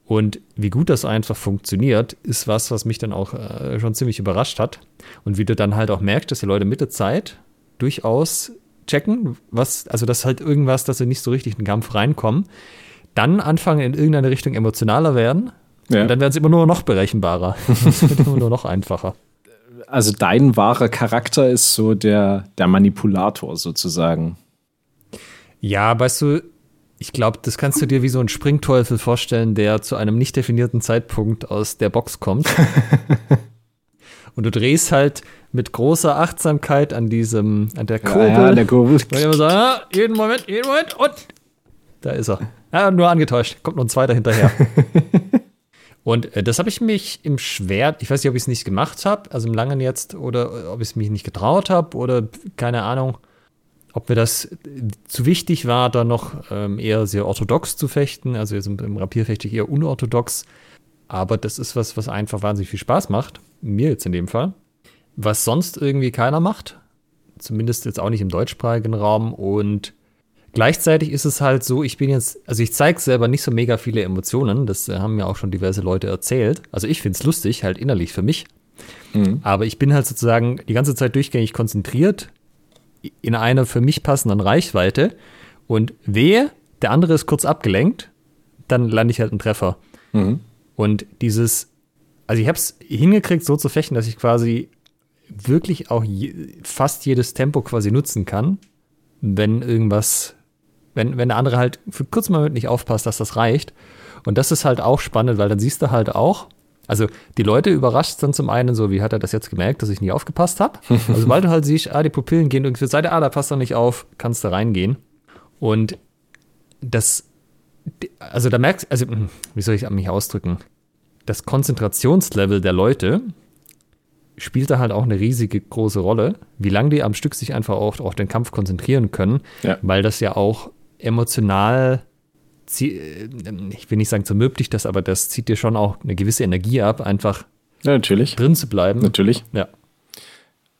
Und wie gut das einfach funktioniert, ist was, was mich dann auch äh, schon ziemlich überrascht hat. Und wie du dann halt auch merkst, dass die Leute mit der Zeit durchaus checken, was, also das halt irgendwas, dass sie nicht so richtig in den Kampf reinkommen, dann anfangen in irgendeine Richtung emotionaler werden. Ja. Und dann werden sie immer nur noch berechenbarer. Es wird immer nur noch einfacher. Also dein wahrer Charakter ist so der, der Manipulator sozusagen. Ja, weißt du, ich glaube, das kannst du dir wie so ein Springteufel vorstellen, der zu einem nicht definierten Zeitpunkt aus der Box kommt. und du drehst halt mit großer Achtsamkeit an diesem, an der Kurbel. Ja, ja der Kurbel. Und immer so, ah, jeden Moment, jeden Moment und da ist er. Ja, nur angetäuscht. Kommt noch ein zweiter hinterher. und äh, das habe ich mich im Schwert, ich weiß nicht, ob ich es nicht gemacht habe, also im Langen jetzt, oder ob ich es mich nicht getraut habe, oder keine Ahnung ob mir das zu wichtig war, da noch ähm, eher sehr orthodox zu fechten. Also jetzt im, im Rapier fechte ich eher unorthodox. Aber das ist was, was einfach wahnsinnig viel Spaß macht. Mir jetzt in dem Fall. Was sonst irgendwie keiner macht. Zumindest jetzt auch nicht im deutschsprachigen Raum. Und gleichzeitig ist es halt so, ich bin jetzt, also ich zeige selber nicht so mega viele Emotionen. Das haben mir auch schon diverse Leute erzählt. Also ich finde es lustig, halt innerlich für mich. Mhm. Aber ich bin halt sozusagen die ganze Zeit durchgängig konzentriert in einer für mich passenden Reichweite und wehe, der andere ist kurz abgelenkt, dann lande ich halt einen Treffer. Mhm. Und dieses, also ich habe es hingekriegt, so zu fechten, dass ich quasi wirklich auch je, fast jedes Tempo quasi nutzen kann, wenn irgendwas, wenn, wenn der andere halt für kurz Moment nicht aufpasst, dass das reicht. Und das ist halt auch spannend, weil dann siehst du halt auch, also die Leute überrascht dann zum einen so, wie hat er das jetzt gemerkt, dass ich nie aufgepasst habe? Also sobald du halt siehst, ah, die Pupillen gehen irgendwie zur Seite, ah, da passt er nicht auf, kannst du reingehen. Und das, also da merkst, also hm, wie soll ich mich ausdrücken? Das Konzentrationslevel der Leute spielt da halt auch eine riesige große Rolle, wie lange die am Stück sich einfach auch auf den Kampf konzentrieren können, ja. weil das ja auch emotional ich will nicht sagen, zermürbt dich das, aber das zieht dir schon auch eine gewisse Energie ab, einfach ja, natürlich. drin zu bleiben. Natürlich. Ja.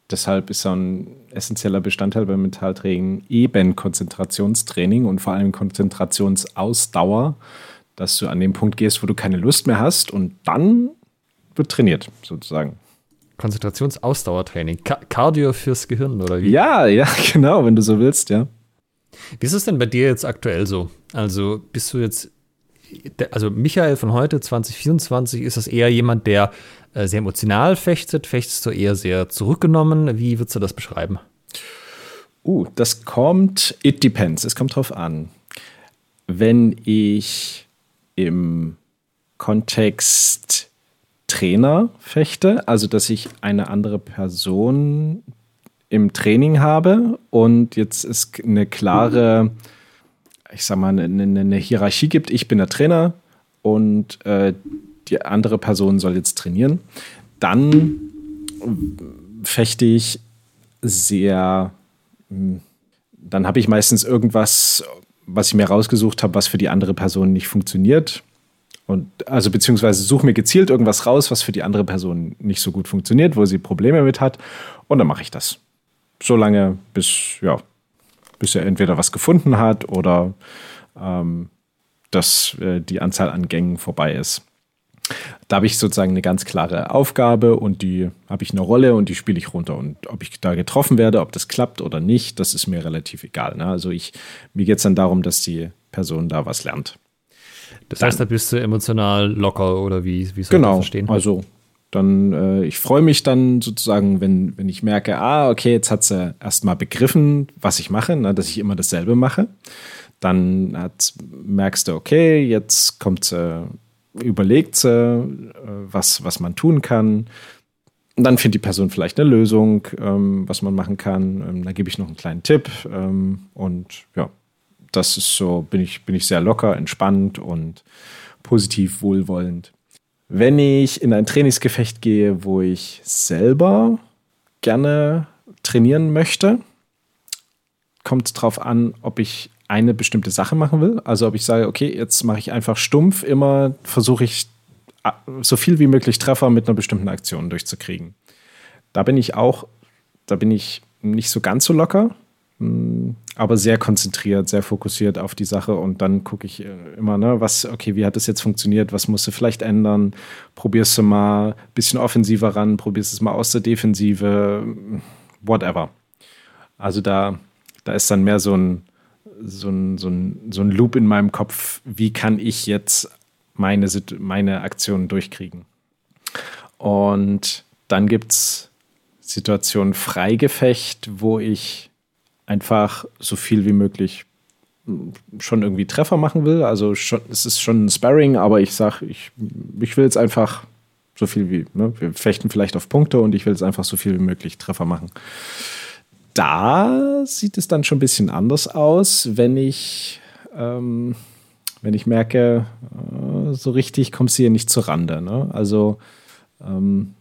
Deshalb ist so ein essentieller Bestandteil beim Mentaltraining eben Konzentrationstraining und vor allem Konzentrationsausdauer, dass du an den Punkt gehst, wo du keine Lust mehr hast und dann wird trainiert, sozusagen. Konzentrationsausdauertraining. Ka Cardio fürs Gehirn, oder wie? Ja, ja, genau, wenn du so willst, ja. Wie ist es denn bei dir jetzt aktuell so? Also bist du jetzt, also Michael von heute, 2024, ist das eher jemand, der äh, sehr emotional fechtet? Fechtest du eher sehr zurückgenommen? Wie würdest du das beschreiben? Uh, das kommt, it depends, es kommt drauf an. Wenn ich im Kontext Trainer fechte, also dass ich eine andere Person im Training habe und jetzt ist eine klare, ich sag mal, eine, eine Hierarchie gibt. Ich bin der Trainer und äh, die andere Person soll jetzt trainieren. Dann fechte ich sehr, hm, dann habe ich meistens irgendwas, was ich mir rausgesucht habe, was für die andere Person nicht funktioniert. Und also beziehungsweise suche mir gezielt irgendwas raus, was für die andere Person nicht so gut funktioniert, wo sie Probleme mit hat. Und dann mache ich das so lange, bis, ja, bis er entweder was gefunden hat oder ähm, dass äh, die Anzahl an Gängen vorbei ist. Da habe ich sozusagen eine ganz klare Aufgabe und die habe ich eine Rolle und die spiele ich runter. Und ob ich da getroffen werde, ob das klappt oder nicht, das ist mir relativ egal. Ne? Also ich, mir geht es dann darum, dass die Person da was lernt. Das heißt, da bist du emotional locker oder wie, wie soll genau, das verstehen? Also dann, äh, ich freue mich dann sozusagen, wenn, wenn ich merke, ah, okay, jetzt hat sie erstmal begriffen, was ich mache, ne, dass ich immer dasselbe mache. Dann hat, merkst du, okay, jetzt kommt sie, überlegt sie, äh, was, was man tun kann. Und dann findet die Person vielleicht eine Lösung, ähm, was man machen kann. Ähm, da gebe ich noch einen kleinen Tipp. Ähm, und ja, das ist so, bin ich, bin ich sehr locker, entspannt und positiv wohlwollend. Wenn ich in ein Trainingsgefecht gehe, wo ich selber gerne trainieren möchte, kommt es darauf an, ob ich eine bestimmte Sache machen will. Also ob ich sage, okay, jetzt mache ich einfach stumpf, immer versuche ich so viel wie möglich Treffer mit einer bestimmten Aktion durchzukriegen. Da bin ich auch, da bin ich nicht so ganz so locker. Aber sehr konzentriert, sehr fokussiert auf die Sache und dann gucke ich äh, immer, ne, was, okay, wie hat das jetzt funktioniert, was musst du vielleicht ändern, probierst du mal ein bisschen offensiver ran, probierst es mal aus der Defensive, whatever. Also da, da ist dann mehr so ein, so ein, so ein, so ein Loop in meinem Kopf, wie kann ich jetzt meine, meine Aktionen durchkriegen. Und dann gibt es Situationen Freigefecht, wo ich einfach so viel wie möglich schon irgendwie Treffer machen will. Also schon, es ist schon ein Sparring, aber ich sage, ich, ich will jetzt einfach so viel wie, ne? wir fechten vielleicht auf Punkte und ich will jetzt einfach so viel wie möglich Treffer machen. Da sieht es dann schon ein bisschen anders aus, wenn ich, ähm, wenn ich merke, äh, so richtig kommst du hier nicht zur Rande. Ne? Also ähm,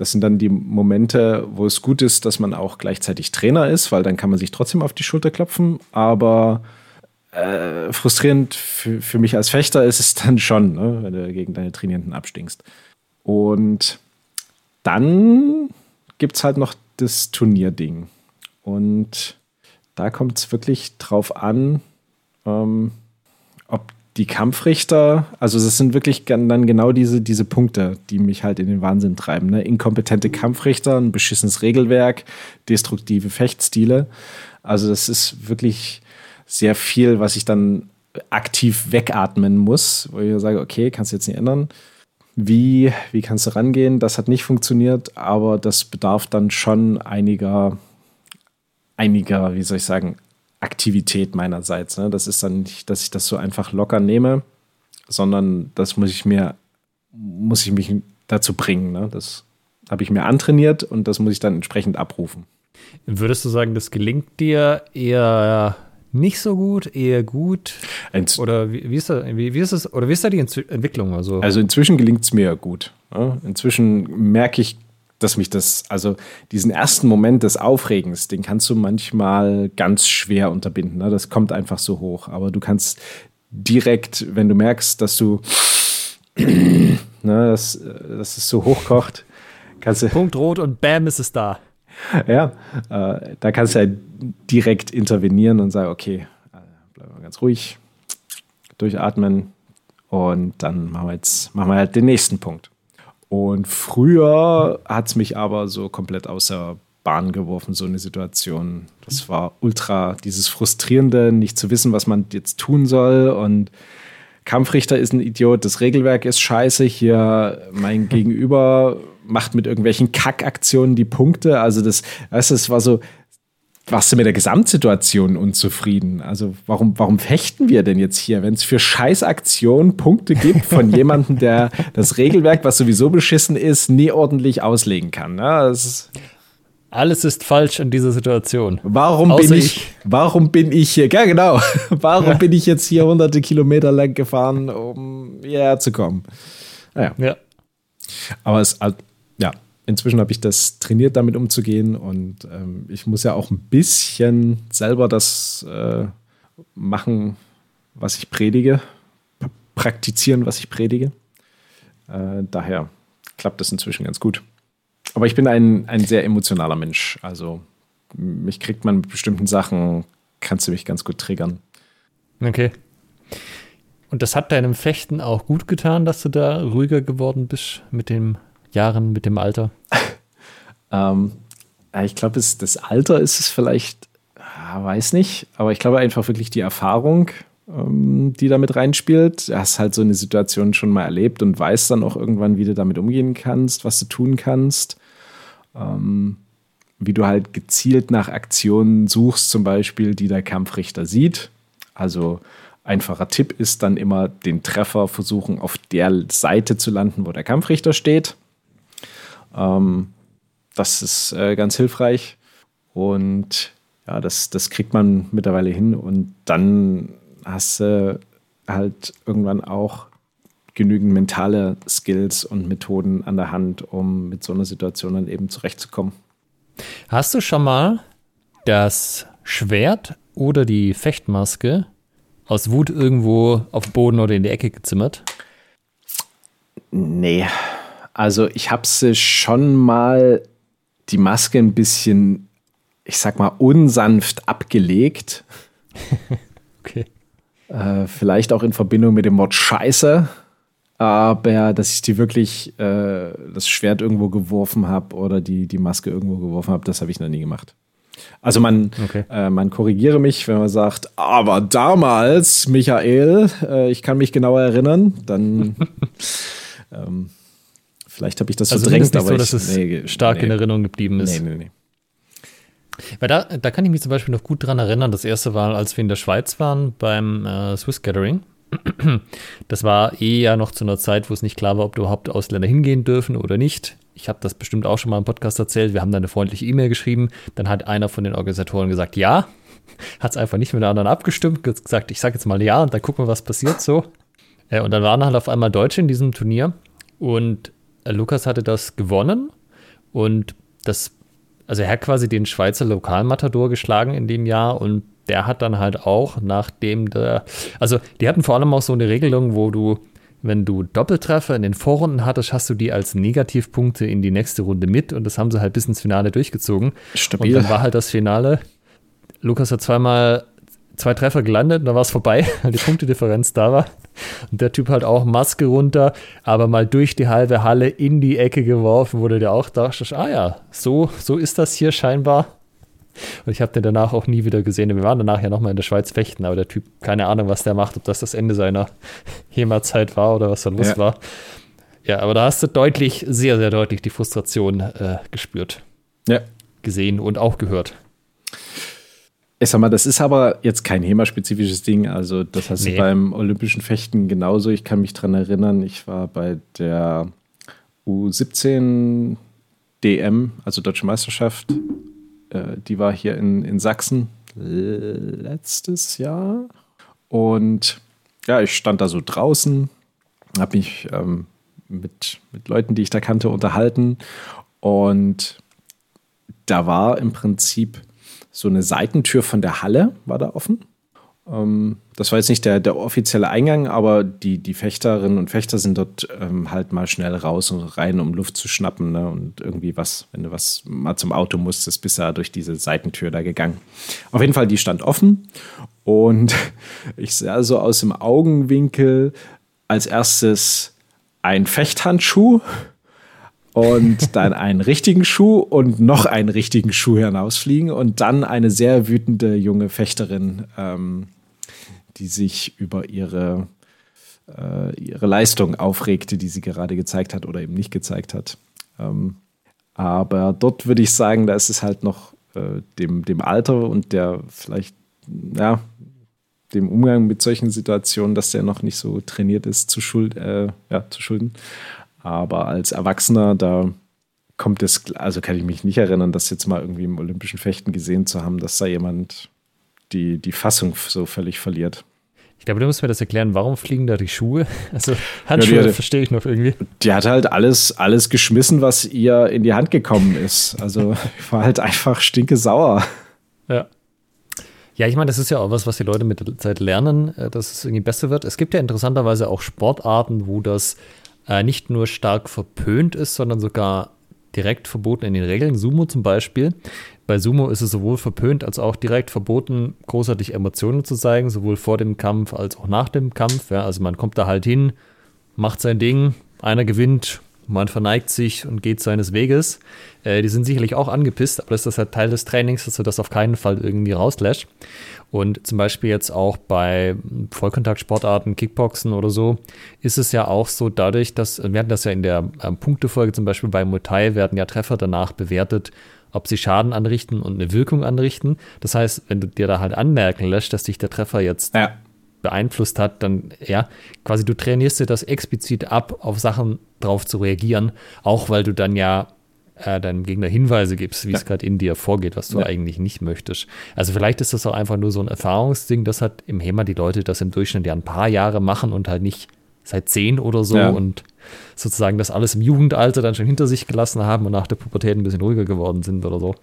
das sind dann die Momente, wo es gut ist, dass man auch gleichzeitig Trainer ist, weil dann kann man sich trotzdem auf die Schulter klopfen. Aber äh, frustrierend für, für, mich als Fechter ist es dann schon, ne, wenn du gegen deine Trainierenden abstinkst. Und dann gibt es halt noch das Turnierding. Und da kommt es wirklich drauf an, ähm, ob die Kampfrichter, also das sind wirklich dann genau diese, diese Punkte, die mich halt in den Wahnsinn treiben. Ne? Inkompetente Kampfrichter, ein beschissenes Regelwerk, destruktive Fechtstile. Also das ist wirklich sehr viel, was ich dann aktiv wegatmen muss, wo ich sage, okay, kannst du jetzt nicht ändern. Wie, wie kannst du rangehen? Das hat nicht funktioniert, aber das bedarf dann schon einiger, einiger, wie soll ich sagen, Aktivität meinerseits. Ne? Das ist dann nicht, dass ich das so einfach locker nehme, sondern das muss ich mir, muss ich mich dazu bringen. Ne? Das habe ich mir antrainiert und das muss ich dann entsprechend abrufen. Würdest du sagen, das gelingt dir eher nicht so gut, eher gut? Ent oder wie, wie, ist da, wie, wie, ist es, oder wie ist da die Entwicklung? Also, also inzwischen gelingt es mir gut. Ne? Inzwischen merke ich dass mich das, also diesen ersten Moment des Aufregens, den kannst du manchmal ganz schwer unterbinden. Ne? Das kommt einfach so hoch. Aber du kannst direkt, wenn du merkst, dass du, ne, dass, dass es so hochkocht, kannst du. Punkt rot und bam ist es da. Ja, äh, da kannst du halt direkt intervenieren und sagen, okay, äh, bleiben wir ganz ruhig, durchatmen und dann machen wir jetzt machen wir halt den nächsten Punkt. Und früher hat es mich aber so komplett außer Bahn geworfen, so eine Situation. Das war ultra, dieses Frustrierende, nicht zu wissen, was man jetzt tun soll. Und Kampfrichter ist ein Idiot, das Regelwerk ist scheiße. Hier mein Gegenüber macht mit irgendwelchen Kackaktionen die Punkte. Also das, weißt du, es war so, warst du mit der Gesamtsituation unzufrieden? Also warum, warum fechten wir denn jetzt hier, wenn es für Scheißaktionen Punkte gibt von jemandem, der das Regelwerk, was sowieso beschissen ist, nie ordentlich auslegen kann? Ist alles ist falsch in dieser Situation. Warum bin ich, ich, warum bin ich hier, ja genau, warum bin ich jetzt hier hunderte Kilometer lang gefahren, um hierher zu kommen? Naja. Ja. Aber es, ja, inzwischen habe ich das trainiert, damit umzugehen. Und ähm, ich muss ja auch ein bisschen selber das äh, machen, was ich predige, praktizieren, was ich predige. Äh, daher klappt das inzwischen ganz gut. Aber ich bin ein, ein sehr emotionaler Mensch. Also mich kriegt man mit bestimmten Sachen, kannst du mich ganz gut triggern. Okay. Und das hat deinem Fechten auch gut getan, dass du da ruhiger geworden bist mit dem Jahren, mit dem Alter? ähm, ich glaube, das Alter ist es vielleicht, weiß nicht, aber ich glaube einfach wirklich die Erfahrung, ähm, die damit reinspielt. Du hast halt so eine Situation schon mal erlebt und weißt dann auch irgendwann, wie du damit umgehen kannst, was du tun kannst. Ähm, wie du halt gezielt nach Aktionen suchst, zum Beispiel, die der Kampfrichter sieht. Also einfacher Tipp ist dann immer, den Treffer versuchen, auf der Seite zu landen, wo der Kampfrichter steht. Ähm, das ist äh, ganz hilfreich. Und ja, das, das kriegt man mittlerweile hin. Und dann hast du halt irgendwann auch genügend mentale Skills und Methoden an der Hand, um mit so einer Situation dann eben zurechtzukommen. Hast du schon mal das Schwert oder die Fechtmaske aus Wut irgendwo auf Boden oder in die Ecke gezimmert? Nee, also ich habe sie schon mal die Maske ein bisschen ich sag mal, unsanft abgelegt. okay. Äh, vielleicht auch in Verbindung mit dem Wort Scheiße. Aber dass ich die wirklich äh, das Schwert irgendwo geworfen habe oder die, die Maske irgendwo geworfen habe, das habe ich noch nie gemacht. Also man, okay. äh, man korrigiere mich, wenn man sagt, aber damals, Michael, äh, ich kann mich genau erinnern, dann ähm, vielleicht habe ich das also verdrängt, aber so, dass es nee, stark nee, in Erinnerung geblieben ist. Nee, nee, nee. Weil da, da kann ich mich zum Beispiel noch gut dran erinnern. Das erste war, als wir in der Schweiz waren beim äh, Swiss Gathering. Das war eh ja noch zu einer Zeit, wo es nicht klar war, ob überhaupt Ausländer hingehen dürfen oder nicht. Ich habe das bestimmt auch schon mal im Podcast erzählt. Wir haben da eine freundliche E-Mail geschrieben. Dann hat einer von den Organisatoren gesagt, ja. Hat es einfach nicht mit den anderen abgestimmt. Gesagt, ich sage jetzt mal ja und dann gucken wir, was passiert so. Äh, und dann waren halt auf einmal Deutsche in diesem Turnier. Und Lukas hatte das gewonnen. Und das also er hat quasi den Schweizer Lokalmatador geschlagen in dem Jahr und der hat dann halt auch, nachdem der, also die hatten vor allem auch so eine Regelung, wo du, wenn du Doppeltreffer in den Vorrunden hattest, hast du die als Negativpunkte in die nächste Runde mit und das haben sie halt bis ins Finale durchgezogen. Stabil. Und dann war halt das Finale. Lukas hat zweimal zwei Treffer gelandet und dann war es vorbei, weil die Punktedifferenz da war. Und der Typ hat auch Maske runter, aber mal durch die halbe Halle in die Ecke geworfen, wo du dir auch dachtest, ah ja, so, so ist das hier scheinbar. Und ich habe den danach auch nie wieder gesehen. Wir waren danach ja nochmal in der Schweiz fechten, aber der Typ, keine Ahnung, was der macht, ob das das Ende seiner HEMA-Zeit war oder was da los ja. war. Ja, aber da hast du deutlich, sehr, sehr deutlich die Frustration äh, gespürt. Ja. Gesehen und auch gehört. Ich sag mal, das ist aber jetzt kein HEMA-spezifisches Ding. Also, das hast nee. du beim Olympischen Fechten genauso. Ich kann mich dran erinnern, ich war bei der U17 DM, also Deutsche Meisterschaft. Äh, die war hier in, in Sachsen letztes Jahr. Und ja, ich stand da so draußen, habe mich ähm, mit, mit Leuten, die ich da kannte, unterhalten. Und da war im Prinzip so eine Seitentür von der Halle war da offen. Ähm, das war jetzt nicht der, der offizielle Eingang, aber die, die Fechterinnen und Fechter sind dort ähm, halt mal schnell raus und rein, um Luft zu schnappen. Ne? Und irgendwie was, wenn du was mal zum Auto musstest, bist du durch diese Seitentür da gegangen. Auf jeden Fall, die stand offen. Und ich sah so aus dem Augenwinkel als erstes ein Fechthandschuh und dann einen richtigen Schuh und noch einen richtigen Schuh hinausfliegen und dann eine sehr wütende junge Fechterin, ähm, die sich über ihre, äh, ihre Leistung aufregte, die sie gerade gezeigt hat oder eben nicht gezeigt hat. Ähm, aber dort würde ich sagen, da ist es halt noch äh, dem, dem Alter und der vielleicht, ja, dem Umgang mit solchen Situationen, dass der noch nicht so trainiert ist, zu, schuld, äh, ja, zu schulden. Aber als Erwachsener, da kommt es, also kann ich mich nicht erinnern, das jetzt mal irgendwie im Olympischen Fechten gesehen zu haben, dass da jemand die, die Fassung so völlig verliert. Ich glaube, du musst mir das erklären, warum fliegen da die Schuhe? Also Handschuhe ja, verstehe ich noch irgendwie. Die hat halt alles, alles geschmissen, was ihr in die Hand gekommen ist. Also war halt einfach stinke sauer. Ja. Ja, ich meine, das ist ja auch was, was die Leute mit der Zeit lernen, äh, dass es irgendwie besser wird. Es gibt ja interessanterweise auch Sportarten, wo das äh, nicht nur stark verpönt ist, sondern sogar direkt verboten in den Regeln. Sumo zum Beispiel. Bei Sumo ist es sowohl verpönt als auch direkt verboten, großartig Emotionen zu zeigen, sowohl vor dem Kampf als auch nach dem Kampf. Ja, also man kommt da halt hin, macht sein Ding, einer gewinnt, man verneigt sich und geht seines Weges. Äh, die sind sicherlich auch angepisst, aber das ist halt Teil des Trainings, dass du das auf keinen Fall irgendwie rauslässt. Und zum Beispiel jetzt auch bei Vollkontaktsportarten, Kickboxen oder so, ist es ja auch so dadurch, dass, wir hatten das ja in der ähm, Punktefolge zum Beispiel bei Muay werden ja Treffer danach bewertet, ob sie Schaden anrichten und eine Wirkung anrichten. Das heißt, wenn du dir da halt anmerken lässt, dass dich der Treffer jetzt ja. Beeinflusst hat, dann ja, quasi du trainierst dir das explizit ab, auf Sachen drauf zu reagieren, auch weil du dann ja äh, deinem Gegner Hinweise gibst, wie ja. es gerade in dir vorgeht, was du ja. eigentlich nicht möchtest. Also vielleicht ist das auch einfach nur so ein Erfahrungsding, das hat im HEMA die Leute das im Durchschnitt ja ein paar Jahre machen und halt nicht seit zehn oder so ja. und sozusagen das alles im Jugendalter dann schon hinter sich gelassen haben und nach der Pubertät ein bisschen ruhiger geworden sind oder so.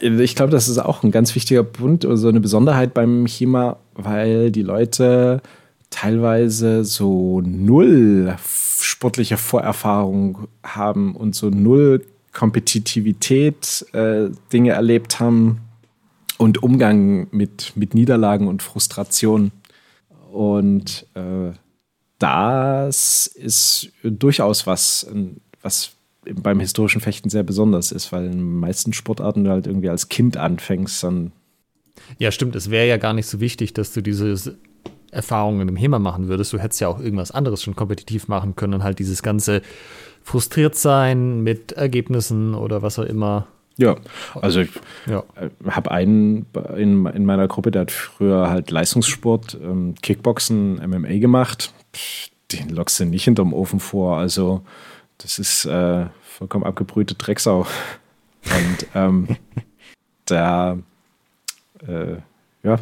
Ich glaube, das ist auch ein ganz wichtiger Punkt oder so eine Besonderheit beim HEMA, weil die Leute teilweise so null sportliche Vorerfahrung haben und so null Kompetitivität äh, Dinge erlebt haben und Umgang mit, mit Niederlagen und Frustration. Und äh, das ist durchaus was, was beim historischen Fechten sehr besonders ist, weil in den meisten Sportarten du halt irgendwie als Kind anfängst, dann. Ja, stimmt. Es wäre ja gar nicht so wichtig, dass du diese Erfahrungen im HEMA machen würdest. Du hättest ja auch irgendwas anderes schon kompetitiv machen können und halt dieses ganze frustriert sein mit Ergebnissen oder was auch immer. Ja, also ich ja. habe einen in, in meiner Gruppe, der hat früher halt Leistungssport, ähm, Kickboxen, MMA gemacht. den lockst du nicht hinterm Ofen vor. Also das ist äh, vollkommen abgebrühte Drecksau. Und ähm, der, äh, ja,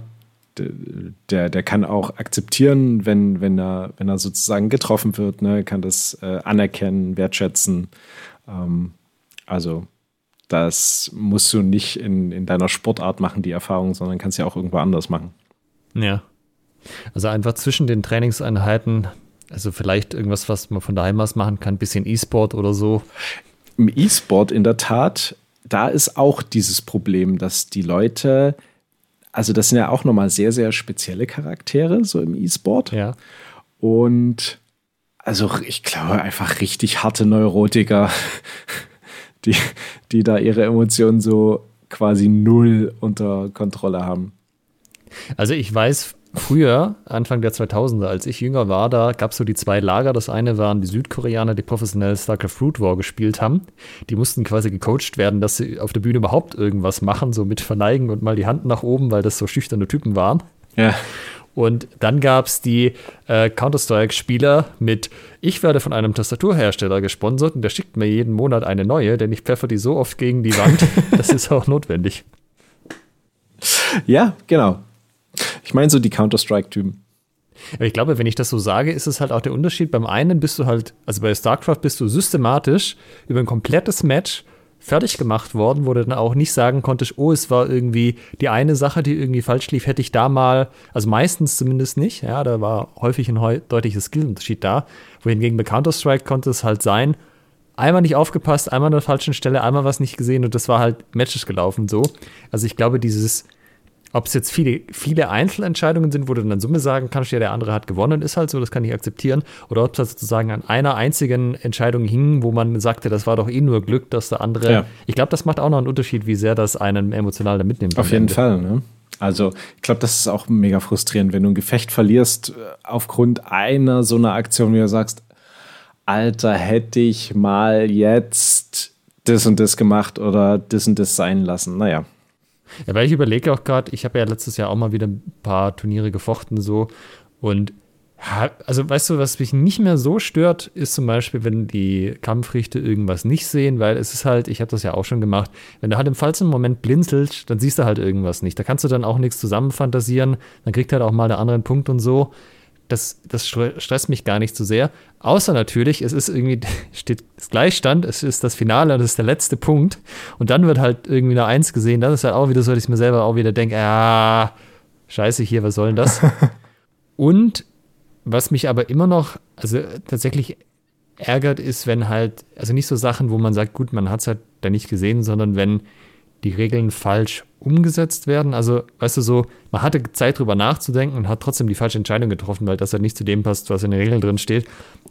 der, der kann auch akzeptieren, wenn, wenn, er, wenn er sozusagen getroffen wird, ne, kann das äh, anerkennen, wertschätzen. Ähm, also das musst du nicht in, in deiner Sportart machen, die Erfahrung, sondern kannst ja auch irgendwo anders machen. Ja. Also einfach zwischen den Trainingseinheiten, also vielleicht irgendwas, was man von daheim aus machen kann, ein bisschen E-Sport oder so. Im E-Sport in der Tat, da ist auch dieses Problem, dass die Leute also das sind ja auch nochmal sehr, sehr spezielle Charaktere, so im E-Sport. Ja. Und also ich glaube einfach richtig harte Neurotiker, die, die da ihre Emotionen so quasi null unter Kontrolle haben. Also ich weiß früher, Anfang der 2000er, als ich jünger war, da gab es so die zwei Lager. Das eine waren die Südkoreaner, die professionell StarCraft Fruit War gespielt haben. Die mussten quasi gecoacht werden, dass sie auf der Bühne überhaupt irgendwas machen, so mit verneigen und mal die Hand nach oben, weil das so schüchterne Typen waren. Ja. Und dann gab es die äh, Counter-Strike-Spieler mit, ich werde von einem Tastaturhersteller gesponsert und der schickt mir jeden Monat eine neue, denn ich pfeffer die so oft gegen die Wand, das ist auch notwendig. Ja, genau. Ich meine so die Counter-Strike-Typen. Aber ich glaube, wenn ich das so sage, ist es halt auch der Unterschied. Beim einen bist du halt, also bei StarCraft bist du systematisch über ein komplettes Match fertig gemacht worden, wo du dann auch nicht sagen konntest, oh, es war irgendwie die eine Sache, die irgendwie falsch lief, hätte ich da mal, also meistens zumindest nicht, ja, da war häufig ein deutliches Skillunterschied da, wohingegen bei Counter-Strike konnte es halt sein, einmal nicht aufgepasst, einmal an der falschen Stelle, einmal was nicht gesehen und das war halt Matches gelaufen so. Also ich glaube, dieses ob es jetzt viele, viele Einzelentscheidungen sind, wo du dann in Summe sagen kannst, ja, der andere hat gewonnen, ist halt so, das kann ich akzeptieren. Oder ob es sozusagen an einer einzigen Entscheidung hing, wo man sagte, das war doch eh nur Glück, dass der andere. Ja. Ich glaube, das macht auch noch einen Unterschied, wie sehr das einen emotional da mitnimmt. Auf jeden Ende. Fall, ne? Also, ich glaube, das ist auch mega frustrierend, wenn du ein Gefecht verlierst äh, aufgrund einer so einer Aktion, wie du sagst, Alter, hätte ich mal jetzt das und das gemacht oder das und das sein lassen. Naja. Ja, weil ich überlege auch gerade, ich habe ja letztes Jahr auch mal wieder ein paar Turniere gefochten so und also weißt du, was mich nicht mehr so stört, ist zum Beispiel, wenn die Kampfrichter irgendwas nicht sehen, weil es ist halt, ich habe das ja auch schon gemacht, wenn du halt im falschen Moment blinzelt, dann siehst du halt irgendwas nicht. Da kannst du dann auch nichts zusammenfantasieren, dann kriegt halt auch mal einen Punkt und so das, das stresst mich gar nicht so sehr. Außer natürlich, es ist irgendwie, steht Gleichstand, es ist das Finale, das ist der letzte Punkt. Und dann wird halt irgendwie eine Eins gesehen. Das ist halt auch wieder so, dass ich mir selber auch wieder denke, ja, scheiße hier, was soll denn das? Und was mich aber immer noch, also tatsächlich ärgert, ist, wenn halt, also nicht so Sachen, wo man sagt, gut, man hat es halt da nicht gesehen, sondern wenn die Regeln falsch umgesetzt werden. Also, weißt du, so, man hatte Zeit drüber nachzudenken und hat trotzdem die falsche Entscheidung getroffen, weil das halt nicht zu dem passt, was in den Regeln drin steht.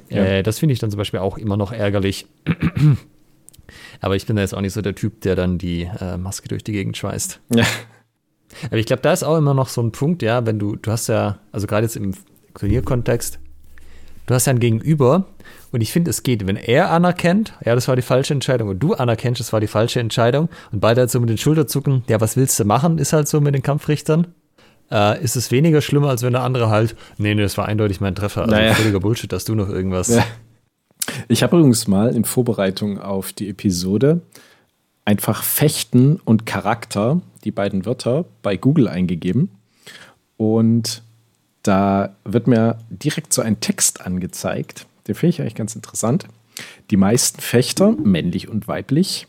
Ja. Äh, das finde ich dann zum Beispiel auch immer noch ärgerlich. Aber ich bin da jetzt auch nicht so der Typ, der dann die äh, Maske durch die Gegend schweißt. Ja. Aber ich glaube, da ist auch immer noch so ein Punkt, ja, wenn du, du hast ja, also gerade jetzt im Turnierkontext, du hast ja ein Gegenüber und ich finde, es geht, wenn er anerkennt, ja, das war die falsche Entscheidung und du anerkennst, das war die falsche Entscheidung und beide halt so mit den Schulterzucken, ja, was willst du machen, ist halt so mit den Kampfrichtern. Äh, ist es weniger schlimmer, als wenn der andere halt, nee, nee, das war eindeutig mein Treffer. Also naja. völliger Bullshit, dass du noch irgendwas. Ja. Ich habe übrigens mal in Vorbereitung auf die Episode einfach Fechten und Charakter, die beiden Wörter, bei Google eingegeben. Und da wird mir direkt so ein Text angezeigt. Den finde ich eigentlich ganz interessant. Die meisten Fechter, männlich und weiblich,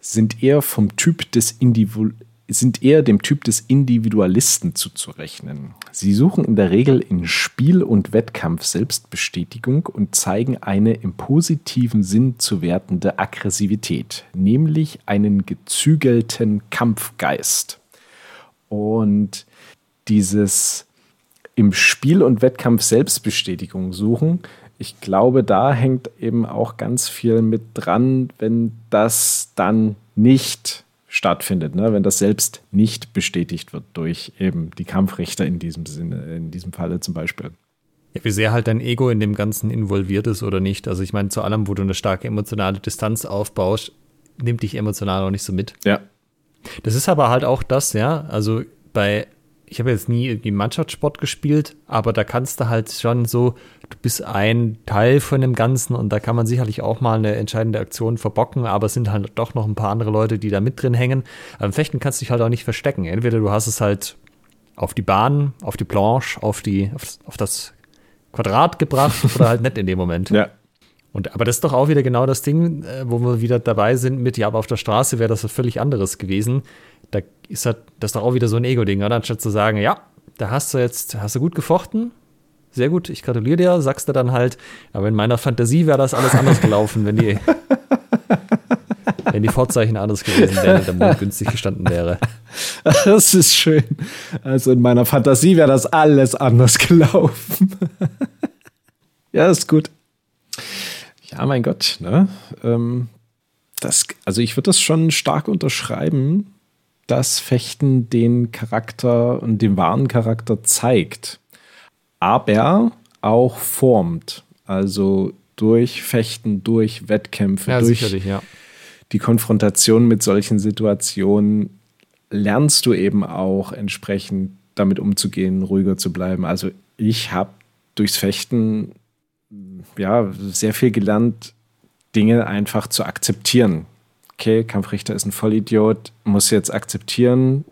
sind eher vom Typ des Individu sind eher dem Typ des Individualisten zuzurechnen. Sie suchen in der Regel in Spiel und Wettkampf Selbstbestätigung und zeigen eine im positiven Sinn zu wertende Aggressivität, nämlich einen gezügelten Kampfgeist. Und dieses im Spiel und Wettkampf Selbstbestätigung suchen, ich glaube, da hängt eben auch ganz viel mit dran, wenn das dann nicht stattfindet, ne? wenn das selbst nicht bestätigt wird durch eben die Kampfrichter in diesem Sinne, in diesem Falle zum Beispiel. Ja, wie sehr halt dein Ego in dem Ganzen involviert ist oder nicht. Also ich meine, zu allem, wo du eine starke emotionale Distanz aufbaust, nimmt dich emotional auch nicht so mit. Ja. Das ist aber halt auch das, ja. Also bei ich habe jetzt nie irgendwie Mannschaftssport gespielt, aber da kannst du halt schon so, du bist ein Teil von dem Ganzen und da kann man sicherlich auch mal eine entscheidende Aktion verbocken, aber es sind halt doch noch ein paar andere Leute, die da mit drin hängen. Am Fechten kannst du dich halt auch nicht verstecken. Entweder du hast es halt auf die Bahn, auf die Planche, auf, die, auf, auf das Quadrat gebracht oder halt nicht in dem Moment. Ja. Und, aber das ist doch auch wieder genau das Ding, äh, wo wir wieder dabei sind mit, ja, aber auf der Straße wäre das was völlig anderes gewesen da ist halt, das doch auch wieder so ein Ego-Ding, oder? Anstatt zu sagen, ja, da hast du jetzt, hast du gut gefochten, sehr gut, ich gratuliere dir, sagst du dann halt, aber in meiner Fantasie wäre das alles anders gelaufen, wenn die, wenn die Vorzeichen anders gewesen wären, der Mond günstig gestanden wäre. Das ist schön. Also in meiner Fantasie wäre das alles anders gelaufen. ja, ist gut. Ja, mein Gott, ne? Ähm, das, also ich würde das schon stark unterschreiben, dass Fechten den Charakter und den wahren Charakter zeigt, aber auch formt. Also durch Fechten, durch Wettkämpfe, ja, durch ja. die Konfrontation mit solchen Situationen lernst du eben auch entsprechend damit umzugehen, ruhiger zu bleiben. Also ich habe durchs Fechten ja sehr viel gelernt, Dinge einfach zu akzeptieren okay, Kampfrichter ist ein Vollidiot, muss jetzt akzeptieren.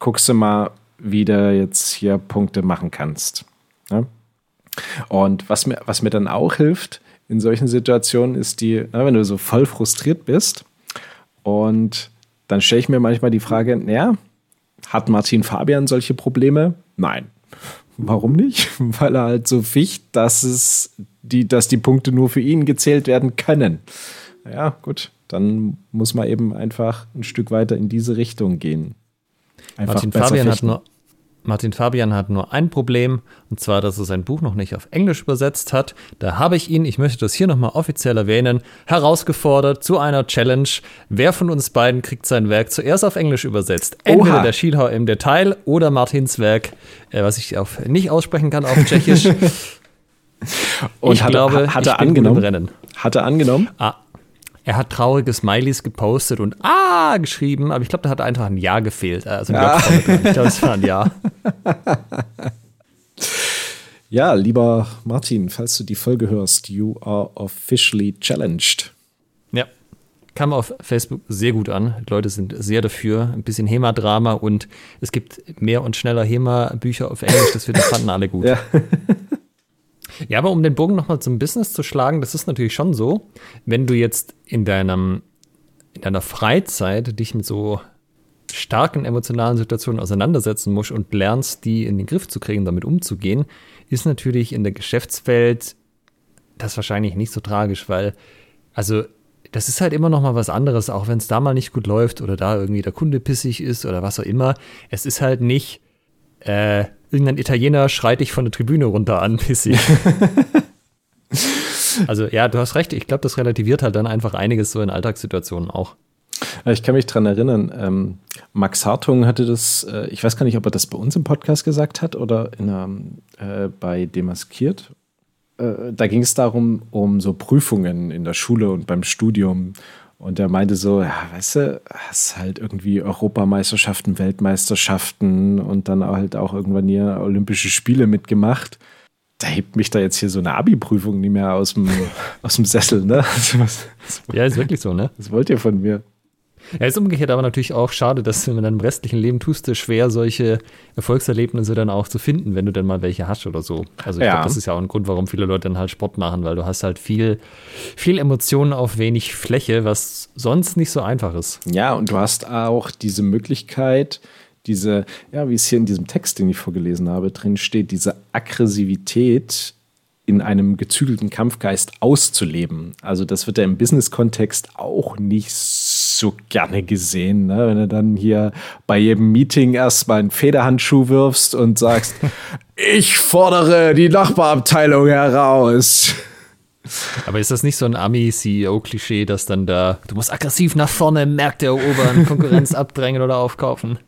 Guckst du mal, wie du jetzt hier Punkte machen kannst. Ja? Und was mir, was mir dann auch hilft in solchen Situationen, ist die, na, wenn du so voll frustriert bist und dann stelle ich mir manchmal die Frage, naja, hat Martin Fabian solche Probleme? Nein. Warum nicht? Weil er halt so ficht, dass es die, dass die Punkte nur für ihn gezählt werden können. Ja, gut dann muss man eben einfach ein Stück weiter in diese Richtung gehen. Einfach Martin Fabian, hat nur, Martin Fabian hat nur ein Problem, und zwar, dass er sein Buch noch nicht auf Englisch übersetzt hat. Da habe ich ihn, ich möchte das hier nochmal offiziell erwähnen, herausgefordert zu einer Challenge. Wer von uns beiden kriegt sein Werk zuerst auf Englisch übersetzt? Entweder Oha. der Schielhau im Detail oder Martins Werk, äh, was ich auf, nicht aussprechen kann auf Tschechisch. und ich hat, glaube, hat er angenommen? Hat er angenommen? Ah, er hat traurige Smileys gepostet und Ah geschrieben, aber ich glaube, da hat einfach ein Ja gefehlt. Also ein ja. Ich glaube, es war ein Ja. Ja, lieber Martin, falls du die Folge hörst, you are officially challenged. Ja, kam auf Facebook sehr gut an. Die Leute sind sehr dafür. Ein bisschen HEMA-Drama und es gibt mehr und schneller HEMA-Bücher auf Englisch. Das, das fanden alle gut. Ja. Ja, aber um den Bogen nochmal zum Business zu schlagen, das ist natürlich schon so, wenn du jetzt in deinem, in deiner Freizeit dich mit so starken emotionalen Situationen auseinandersetzen musst und lernst, die in den Griff zu kriegen, damit umzugehen, ist natürlich in der Geschäftswelt das wahrscheinlich nicht so tragisch, weil, also, das ist halt immer noch mal was anderes, auch wenn es da mal nicht gut läuft oder da irgendwie der Kunde pissig ist oder was auch immer. Es ist halt nicht, äh, irgendein Italiener schreit dich von der Tribüne runter an, pissig. also ja, du hast recht. Ich glaube, das relativiert halt dann einfach einiges so in Alltagssituationen auch. Ich kann mich dran erinnern, ähm, Max Hartung hatte das, äh, ich weiß gar nicht, ob er das bei uns im Podcast gesagt hat oder in einer, äh, bei Demaskiert. Äh, da ging es darum, um so Prüfungen in der Schule und beim Studium. Und er meinte so, ja, weißt du, hast halt irgendwie Europameisterschaften, Weltmeisterschaften und dann halt auch irgendwann hier Olympische Spiele mitgemacht. Da hebt mich da jetzt hier so eine Abi-Prüfung nicht mehr aus dem, aus dem Sessel, ne? Also was, was, ja, ist wirklich so, ne? Was wollt ihr von mir? Ja, ist umgekehrt aber natürlich auch schade, dass du in deinem restlichen Leben tust schwer, solche Erfolgserlebnisse dann auch zu finden, wenn du dann mal welche hast oder so. Also ich Ja. glaube, das ist ja auch ein Grund, warum viele Leute dann halt Sport machen, weil du hast halt viel, viel Emotionen auf wenig Fläche, was sonst nicht so einfach ist. Ja, und du hast auch diese Möglichkeit, diese, ja, wie es hier in diesem Text, den ich vorgelesen habe, drin steht, diese Aggressivität in einem gezügelten Kampfgeist auszuleben. Also das wird ja im Business-Kontext auch nicht so gerne gesehen, ne? wenn du dann hier bei jedem Meeting erstmal einen Federhandschuh wirfst und sagst, ich fordere die Nachbarabteilung heraus. Aber ist das nicht so ein Ami-CEO-Klischee, dass dann da, du musst aggressiv nach vorne Märkte erobern, Konkurrenz abdrängen oder aufkaufen?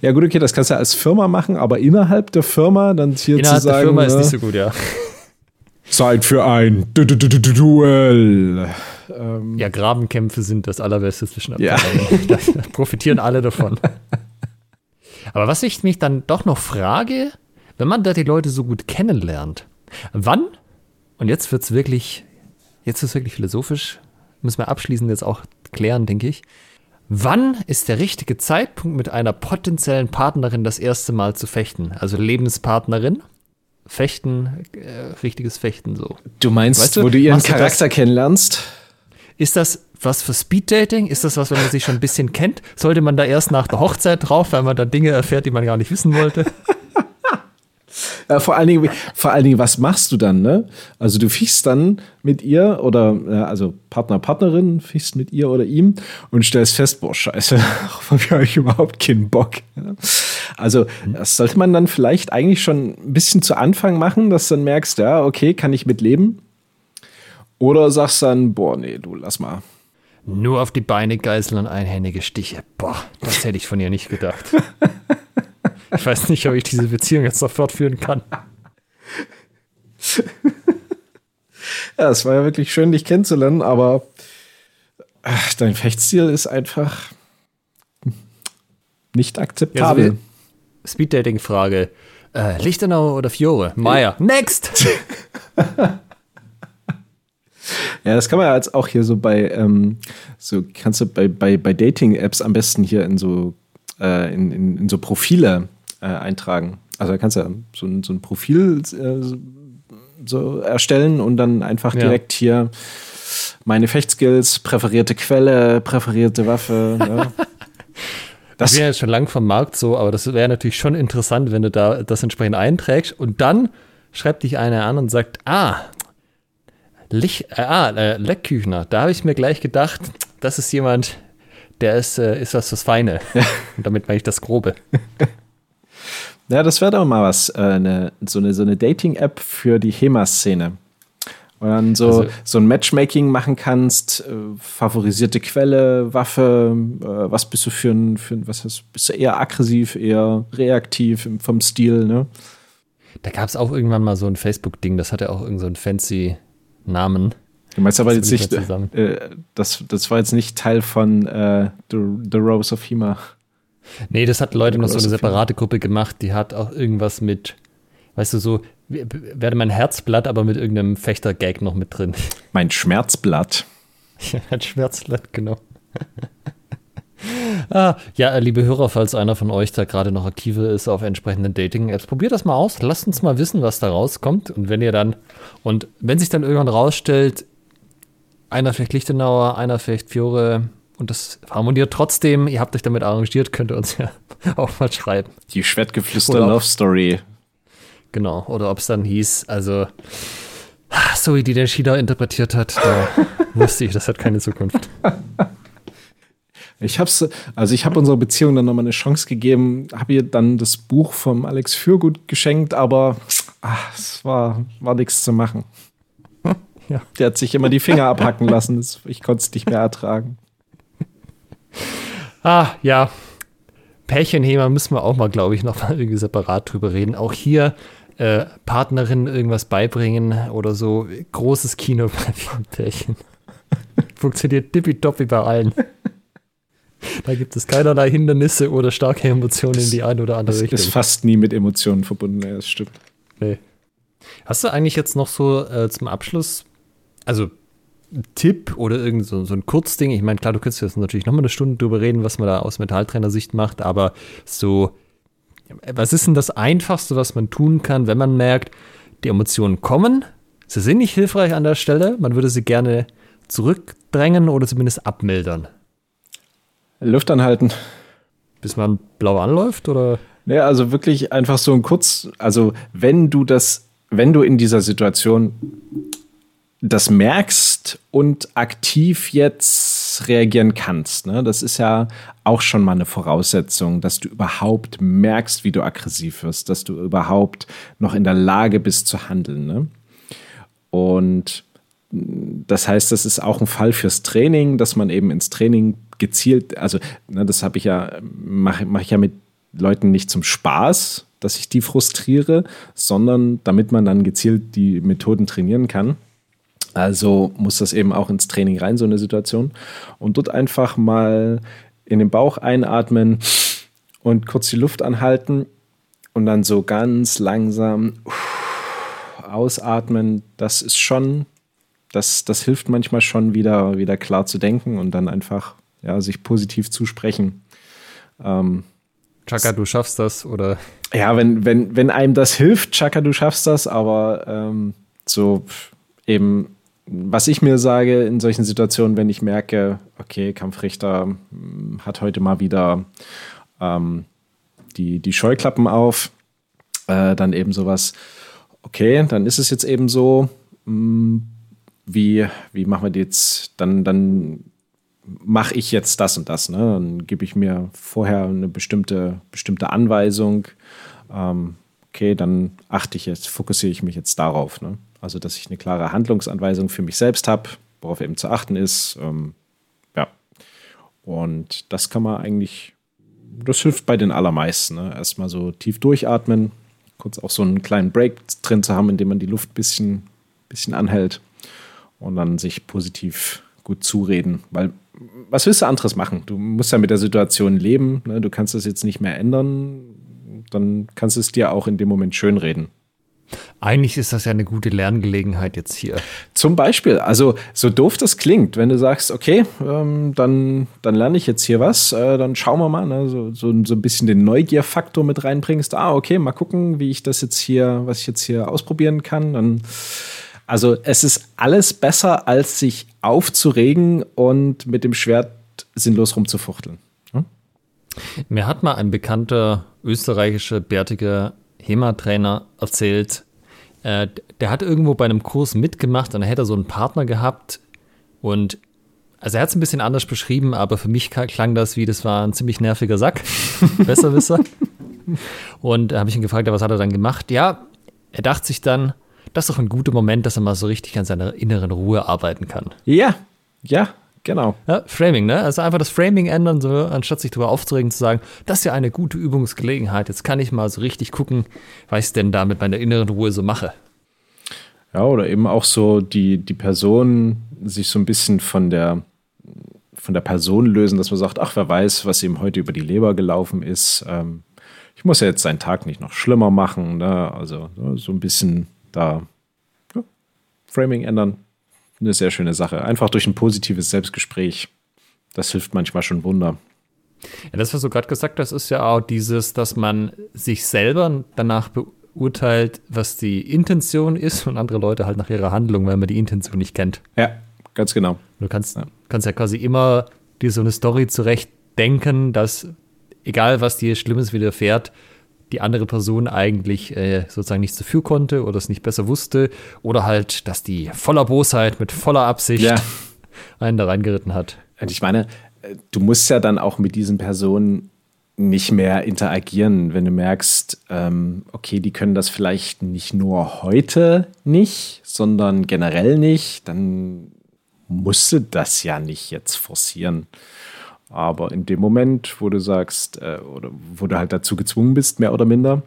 Ja, gut, okay, das kannst du ja als Firma machen, aber innerhalb der Firma dann hier Innerhalb zu sagen, der Firma ist ne, nicht so gut, ja. Zeit für ein Du- Du- Du- Du- Du- Duell. Ähm, Ja, Grabenkämpfe sind das allerbeste zwischen Ja. Da profitieren alle davon. Aber was ich mich dann doch noch frage, wenn man da die Leute so gut kennenlernt, wann, und jetzt wird es wirklich, jetzt ist es wirklich philosophisch, müssen wir abschließend jetzt auch klären, denke ich. Wann ist der richtige Zeitpunkt, mit einer potenziellen Partnerin das erste Mal zu fechten? Also Lebenspartnerin, Fechten, äh, richtiges Fechten so. du meinst, Weißt du, wo du ihren du das- Charakter kennenlernst? Ist das was für Speeddating? Ist das was, wenn man sich schon ein bisschen kennt? Sollte man da erst nach der Hochzeit drauf, weil man da Dinge erfährt, die man gar nicht wissen wollte? Äh, vor, allen Dingen, vor allen Dingen, was machst du dann? Ne? Also du fichst dann mit ihr oder äh, also Partner, Partnerin, fichst mit ihr oder ihm und stellst fest, boah, scheiße, darauf habe ich überhaupt keinen Bock. Also das sollte man dann vielleicht eigentlich schon ein bisschen zu Anfang machen, dass du dann merkst, ja, okay, kann ich mitleben. Oder sagst dann, boah, nee, du lass mal. Nur auf die Beine geißeln und einhändige Stiche. Boah, das hätte ich von ihr nicht gedacht. Ich weiß nicht, ob ich diese Beziehung jetzt noch fortführen kann. Ja, es war ja wirklich schön, dich kennenzulernen, aber ach, dein Fechtstil ist einfach nicht akzeptabel. Ja, so Speeddating-Frage. Äh, Lichtenau oder Fiore? Meier. Next! Ja, das kann man ja jetzt auch hier so bei, ähm, so kannst du bei, bei, bei Dating-Apps am besten hier in so, äh, in, in, in so Profile äh, eintragen. Also da kannst du ja so ein, so ein Profil äh, so- erstellen und dann einfach Ja. direkt hier meine Fechtskills, präferierte Quelle, präferierte Waffe. ne? Das, bin ja schon lang vom Markt so, aber das wäre natürlich schon interessant, wenn du da das entsprechend einträgst und dann schreibt dich einer an und sagt, ah, Lich, äh, ah, äh, Leckküchner, da habe ich mir gleich gedacht, das ist jemand, der ist, äh, ist was fürs Feine. Und damit meine ich das Grobe. Ja, das wäre doch mal was, äh, eine, so eine, so eine Dating-App für die HEMA-Szene. Und dann so, Also- so ein Matchmaking machen kannst, äh, favorisierte Quelle, Waffe, äh, was bist du für ein, für ein, was hast, bist du eher aggressiv, eher reaktiv im, vom Stil, ne? Da gab es auch irgendwann mal so ein Facebook-Ding, das hatte auch irgend so einen fancy Namen. Du meinst aber Das jetzt nicht, äh, das, das war jetzt nicht Teil von äh, The, The Rose of HEMA. Nee, das hat Leute noch so eine separate Gruppe gemacht, die hat auch irgendwas mit, weißt du, so, werde mein Herzblatt, aber mit irgendeinem Fechter-Gag noch mit drin. Mein Schmerzblatt. Ja, ein Schmerzblatt, genau. ah, ja, liebe Hörer, falls einer von euch da gerade noch aktiver ist auf entsprechenden Dating-Apps, probiert das mal aus. Lasst uns mal wissen, was da rauskommt. Und wenn ihr dann, und wenn sich dann irgendwann rausstellt, einer vielleicht Lichtenauer, einer vielleicht Fiore und das harmoniert trotzdem, ihr habt euch damit arrangiert, könnt ihr uns ja auch mal schreiben. Die Schwertgeflüster Love Story. Genau. Oder ob es dann hieß, also, ah, so wie die den Shida interpretiert hat, da wusste ich, das hat keine Zukunft. Ich hab's, also ich habe unserer Beziehung dann nochmal eine Chance gegeben, habe ihr dann das Buch vom Alex Fürgut geschenkt, aber ach, es war, war nichts zu machen. Ja. Der hat sich immer die Finger abhacken lassen. Ich konnte es nicht mehr ertragen. Ah, ja. Pärchenthema müssen wir auch mal, glaube ich, noch mal irgendwie separat drüber reden. Auch hier äh, Partnerin irgendwas beibringen oder so. Großes Kino bei Pärchen. Funktioniert tippitoppi bei allen. Da gibt es keinerlei Hindernisse oder starke Emotionen in die eine oder andere Das Richtung. ist fast nie mit Emotionen verbunden, ja, das stimmt. Nee. Hast du eigentlich jetzt noch so äh, zum Abschluss, also Tipp oder irgend so, so ein Kurzding? Ich meine, klar, du könntest jetzt natürlich nochmal eine Stunde drüber reden, was man da aus Metalltrainer-Sicht macht, aber so, was ist denn das Einfachste, was man tun kann, wenn man merkt, die Emotionen kommen, sie sind nicht hilfreich an der Stelle, man würde sie gerne zurückdrängen oder zumindest abmildern? Luft anhalten. Bis man blau anläuft oder? Ja, also wirklich einfach so ein kurz, also wenn du das, wenn du in dieser Situation das merkst und aktiv jetzt reagieren kannst, ne, das ist ja auch schon mal eine Voraussetzung, dass du überhaupt merkst, wie du aggressiv wirst, dass du überhaupt noch in der Lage bist zu handeln. Ne? Und das heißt, das ist auch ein Fall fürs Training, dass man eben ins Training gezielt, also ne, das habe ich ja, mache mach ich ja mit Leuten nicht zum Spaß, dass ich die frustriere, sondern damit man dann gezielt die Methoden trainieren kann. Also muss das eben auch ins Training rein, so eine Situation. Und dort einfach mal in den Bauch einatmen und kurz die Luft anhalten und dann so ganz langsam ausatmen. Das ist schon, das, das hilft manchmal schon wieder, wieder klar zu denken und dann einfach ja, sich positiv zusprechen. Ähm, Chaka, du schaffst das, oder? Ja, wenn, wenn, wenn einem das hilft, Chaka, du schaffst das, aber ähm, so eben, was ich mir sage in solchen Situationen, wenn ich merke, okay, Kampfrichter hm, hat heute mal wieder ähm, die, die Scheuklappen auf, äh, dann eben sowas, okay, dann ist es jetzt eben so, mh, hm, wie, wie machen wir jetzt, dann, dann mache ich jetzt das und das. Ne? Dann gebe ich mir vorher eine bestimmte, bestimmte Anweisung. Ähm, okay, dann achte ich jetzt, fokussiere ich mich jetzt darauf. Ne? Also, dass ich eine klare Handlungsanweisung für mich selbst habe, worauf eben zu achten ist. Ähm, ja. Und das kann man eigentlich, das hilft bei den allermeisten. Ne? Erstmal so tief durchatmen, kurz auch so einen kleinen Break drin zu haben, in dem man die Luft ein bisschen, bisschen anhält und dann sich positiv gut zureden, weil was willst du anderes machen? Du musst ja mit der Situation leben, ne? du kannst das jetzt nicht mehr ändern, dann kannst du es dir auch in dem Moment schönreden. Eigentlich ist das ja eine gute Lerngelegenheit jetzt hier. Zum Beispiel, also so doof das klingt, wenn du sagst, okay, ähm, dann, dann lerne ich jetzt hier was, äh, dann schauen wir mal, ne? so, so, so ein bisschen den Neugierfaktor mit reinbringst. Ah, okay, mal gucken, wie ich das jetzt hier, was ich jetzt hier ausprobieren kann. Dann also es ist alles besser, als sich aufzuregen und mit dem Schwert sinnlos rumzufuchteln. Hm? Mir hat mal ein bekannter österreichischer bärtiger HEMA-Trainer erzählt, äh, der hat irgendwo bei einem Kurs mitgemacht und er hätte so einen Partner gehabt und also er hat es ein bisschen anders beschrieben, aber für mich klang das wie, das war ein ziemlich nerviger Sack. Besserwisser. und da habe ich ihn gefragt, was hat er dann gemacht? Ja, er dachte sich dann, das ist doch ein guter Moment, dass er mal so richtig an seiner inneren Ruhe arbeiten kann. Ja, ja, genau. Ja, Framing, ne? Also einfach das Framing ändern, so, anstatt sich darüber aufzuregen, zu sagen, das ist ja eine gute Übungsgelegenheit. Jetzt kann ich mal so richtig gucken, was ich denn da mit meiner inneren Ruhe so mache. Ja, oder eben auch so die, die Person sich so ein bisschen von der, von der Person lösen, dass man sagt, ach, wer weiß, was ihm heute über die Leber gelaufen ist. Ähm, ich muss ja jetzt seinen Tag nicht noch schlimmer machen. Ne? Also so ein bisschen da ja, Framing ändern, eine sehr schöne Sache. Einfach durch ein positives Selbstgespräch. Das hilft manchmal schon Wunder. Ja, das, was du gerade gesagt hast, ist ja auch dieses, dass man sich selber danach beurteilt, was die Intention ist und andere Leute halt nach ihrer Handlung, weil man die Intention nicht kennt. Ja, ganz genau. Du kannst ja, kannst ja quasi immer dir so eine Story zurechtdenken, dass egal was dir Schlimmes widerfährt, die andere Person eigentlich äh, sozusagen nichts dafür konnte oder es nicht besser wusste oder halt, dass die voller Bosheit mit voller Absicht ja. einen da reingeritten hat. Und ich meine, äh, du musst ja dann auch mit diesen Personen nicht mehr interagieren, wenn du merkst, ähm, okay, die können das vielleicht nicht nur heute nicht, sondern generell nicht, dann musst du das ja nicht jetzt forcieren. Aber in dem Moment, wo du sagst, äh, oder wo du halt dazu gezwungen bist, mehr oder minder,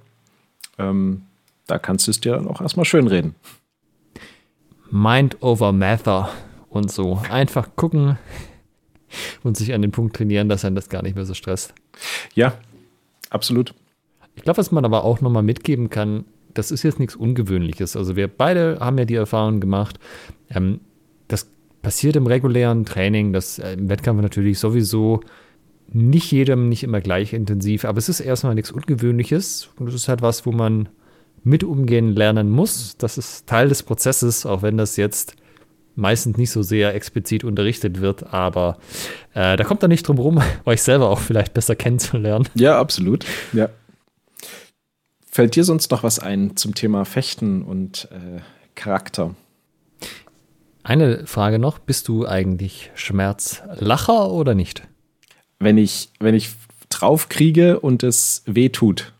ähm, da kannst du es dir dann auch erstmal schön reden. Mind over Matter und so. Einfach gucken und sich an den Punkt trainieren, dass einen das gar nicht mehr so stresst. Ja, absolut. Ich glaube, was man aber auch nochmal mitgeben kann, das ist jetzt nichts Ungewöhnliches. Also wir beide haben ja die Erfahrung gemacht, ähm, das passiert im regulären Training, das äh, im Wettkampf natürlich sowieso nicht jedem nicht immer gleich intensiv, aber es ist erstmal nichts Ungewöhnliches und es ist halt was, wo man mit umgehen lernen muss. Das ist Teil des Prozesses, auch wenn das jetzt meistens nicht so sehr explizit unterrichtet wird, aber äh, da kommt er nicht drum rum, euch selber auch vielleicht besser kennenzulernen. Ja, absolut. Ja. Fällt dir sonst noch was ein zum Thema Fechten und äh, Charakter? Eine Frage noch: Bist du eigentlich Schmerzlacher oder nicht? Wenn ich, wenn ich drauf kriege und es weh tut.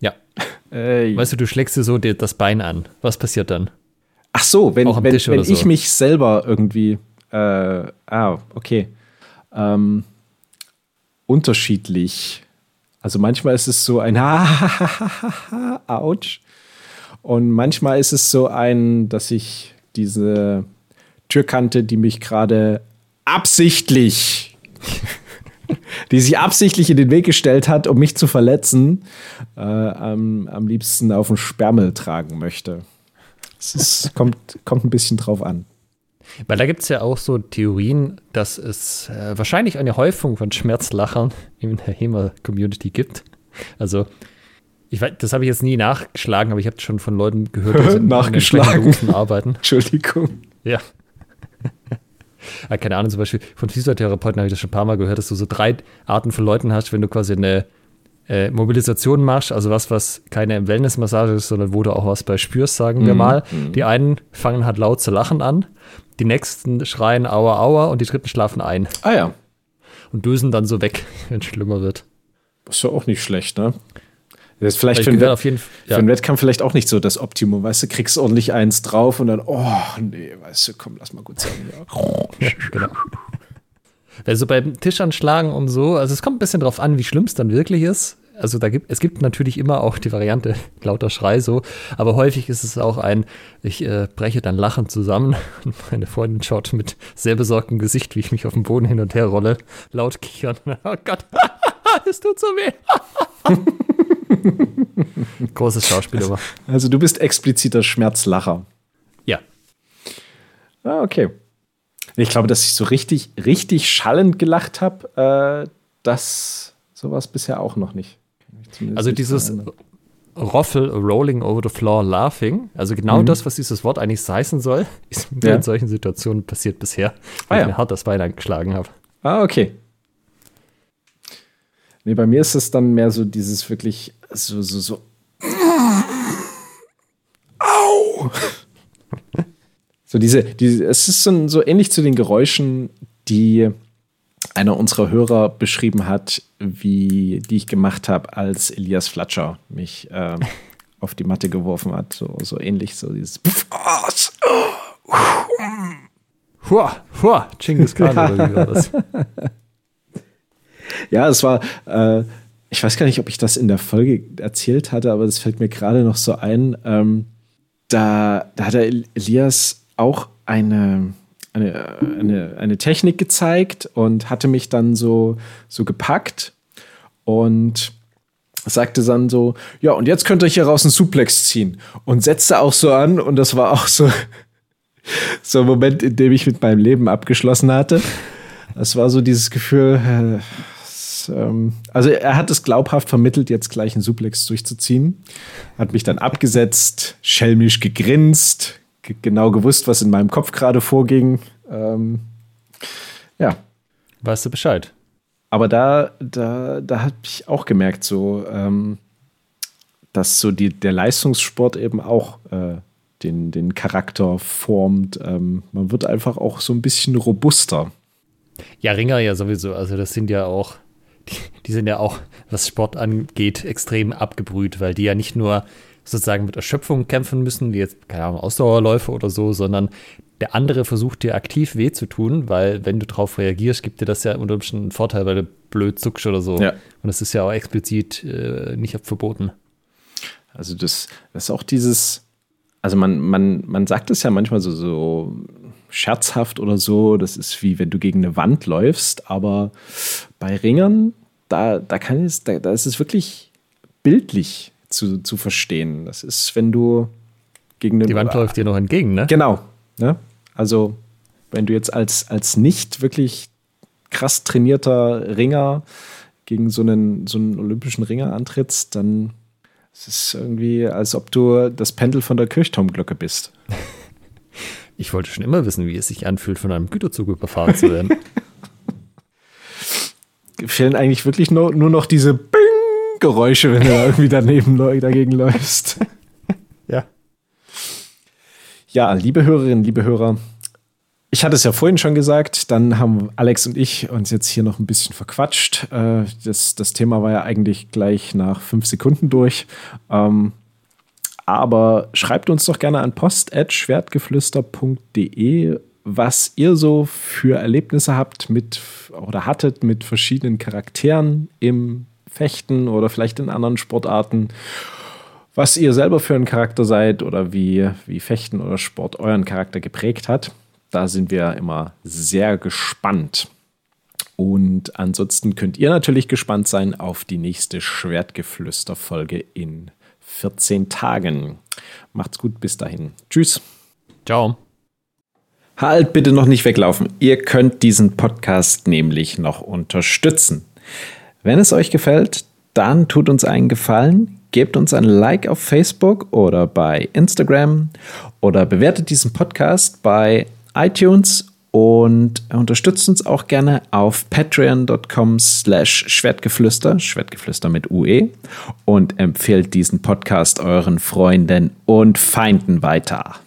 Ja. Äh, weißt du, du schlägst dir so das Bein an. Was passiert dann? Ach so, wenn, wenn, wenn so. ich mich selber irgendwie. Äh, ah, okay. Ähm, unterschiedlich. Also manchmal ist es so ein Autsch. Und manchmal ist es so ein, dass ich diese Türkante, die mich gerade absichtlich, die sich absichtlich in den Weg gestellt hat, um mich zu verletzen, äh, am, am liebsten auf den Sperrmel tragen möchte. Es kommt, kommt ein bisschen drauf an. Weil da gibt es ja auch so Theorien, dass es äh, wahrscheinlich eine Häufung von Schmerzlachern in der HEMA-Community gibt. Also, ich weiß, das habe ich jetzt nie nachgeschlagen, aber ich habe schon von Leuten gehört, die nachgeschlagen. Arbeiten. Entschuldigung. Ja. Ja. Keine Ahnung, zum Beispiel von Physiotherapeuten habe ich das schon ein paar Mal gehört, dass du so drei Arten von Leuten hast, wenn du quasi eine äh, Mobilisation machst, also was, was keine Wellnessmassage ist, sondern wo du auch was bei spürst, sagen mhm. wir mal. Mhm. Die einen fangen halt laut zu lachen an, die nächsten schreien Aua, Aua und die dritten schlafen ein. Ah ja. Und dösen dann so weg, wenn es schlimmer wird. Das ist ja auch nicht schlecht, ne? Das ist vielleicht für, auf jeden ja. für einen Wettkampf vielleicht auch nicht so das Optimum, weißt du, kriegst ordentlich eins drauf und dann, oh, nee, weißt du, komm, lass mal gut sein. Ja. ja genau. Also beim Tischanschlagen und so, also es kommt ein bisschen drauf an, wie schlimm es dann wirklich ist. Also da gibt es gibt natürlich immer auch die Variante lauter Schrei so, aber häufig ist es auch ein, ich äh, breche dann lachend zusammen und meine Freundin schaut mit sehr besorgtem Gesicht, wie ich mich auf dem Boden hin und her rolle, laut kichern. Oh Gott, es tut so weh. Großes Schauspiel also, Also du bist expliziter Schmerzlacher. Ja. Ah, okay. Ich glaube, dass ich so richtig, richtig schallend gelacht habe, äh, das sowas bisher auch noch nicht. Also dieses Roffel, Rolling over the floor, laughing, also genau mhm. das, was dieses Wort eigentlich heißen soll, ist mir ja. in solchen Situationen passiert bisher, weil ah, ja. ich mir hart das Bein angeschlagen habe. Ah, okay. Nee, bei mir ist es dann mehr so dieses wirklich so, so, so. Au! So diese, diese, es ist so, so ähnlich zu den Geräuschen, die einer unserer Hörer beschrieben hat, wie die ich gemacht habe, als Elias Flatscher mich äh, auf die Matte geworfen hat. So, so ähnlich, so dieses. Hua, hua, Chinggis Khan oder wie war das? Ja, es war, äh, ich weiß gar nicht, ob ich das in der Folge erzählt hatte, aber das fällt mir gerade noch so ein. Ähm, da, da hat Elias auch eine, eine, eine, eine Technik gezeigt und hatte mich dann so, so gepackt und sagte dann so, ja, und jetzt könnt ihr hier raus einen Suplex ziehen. Und setzte auch so an und das war auch so, so ein Moment, in dem ich mit meinem Leben abgeschlossen hatte. Das war so dieses Gefühl, äh, ähm, also er hat es glaubhaft vermittelt, jetzt gleich einen Suplex durchzuziehen. Hat mich dann abgesetzt, schelmisch gegrinst, genau gewusst, was in meinem Kopf gerade vorging. Ähm, ja. Weißt du Bescheid? Aber da, da, da habe ich auch gemerkt, so, ähm, dass so die, der Leistungssport eben auch äh, den, den Charakter formt. Ähm, man wird einfach auch so ein bisschen robuster. Ja, Ringer ja sowieso. Also das sind ja auch, die, die sind ja auch, was Sport angeht, extrem abgebrüht, weil die ja nicht nur sozusagen mit Erschöpfung kämpfen müssen, wie jetzt, keine Ahnung, Ausdauerläufe oder so, sondern der andere versucht dir aktiv weh zu tun, weil wenn du darauf reagierst, gibt dir das ja unter Umständen einen Vorteil, weil du blöd zuckst oder so. Ja. Und das ist ja auch explizit äh, nicht verboten. Also das, das ist auch dieses, also man, man, man sagt es ja manchmal so, so scherzhaft oder so, das ist wie wenn du gegen eine Wand läufst, aber bei Ringern, da, da kann es, da, da ist es wirklich bildlich zu, zu verstehen. Das ist, wenn du gegen eine. Die Wand läuft dir noch entgegen, ne? Genau. Ne? Also, wenn du jetzt als, als nicht wirklich krass trainierter Ringer gegen so einen, so einen olympischen Ringer antrittst, dann ist es irgendwie, als ob du das Pendel von der Kirchturmglocke bist. Ich wollte schon immer wissen, wie es sich anfühlt, von einem Güterzug überfahren zu werden. Fehlen eigentlich wirklich nur, nur noch diese Bing-Geräusche, wenn du irgendwie daneben dagegen läufst. Ja. Ja, liebe Hörerinnen, liebe Hörer, ich hatte es ja vorhin schon gesagt, dann haben Alex und ich uns jetzt hier noch ein bisschen verquatscht. Äh, das, das Thema war ja eigentlich gleich nach fünf Sekunden durch. Ähm, aber schreibt uns doch gerne an post.schwertgeflüster.de, was ihr so für Erlebnisse habt mit oder hattet mit verschiedenen Charakteren im Fechten oder vielleicht in anderen Sportarten. Was ihr selber für ein Charakter seid oder wie, wie Fechten oder Sport euren Charakter geprägt hat. Da sind wir immer sehr gespannt. Und ansonsten könnt ihr natürlich gespannt sein auf die nächste Schwertgeflüster-Folge in 14 Tagen. Macht's gut, bis dahin. Tschüss. Ciao. Halt bitte noch nicht weglaufen. Ihr könnt diesen Podcast nämlich noch unterstützen. Wenn es euch gefällt, dann tut uns einen Gefallen, gebt uns ein Like auf Facebook oder bei Instagram oder bewertet diesen Podcast bei iTunes und unterstützt uns auch gerne auf patreon.com slash Schwertgeflüster, Schwertgeflüster mit UE und empfehlt diesen Podcast euren Freunden und Feinden weiter.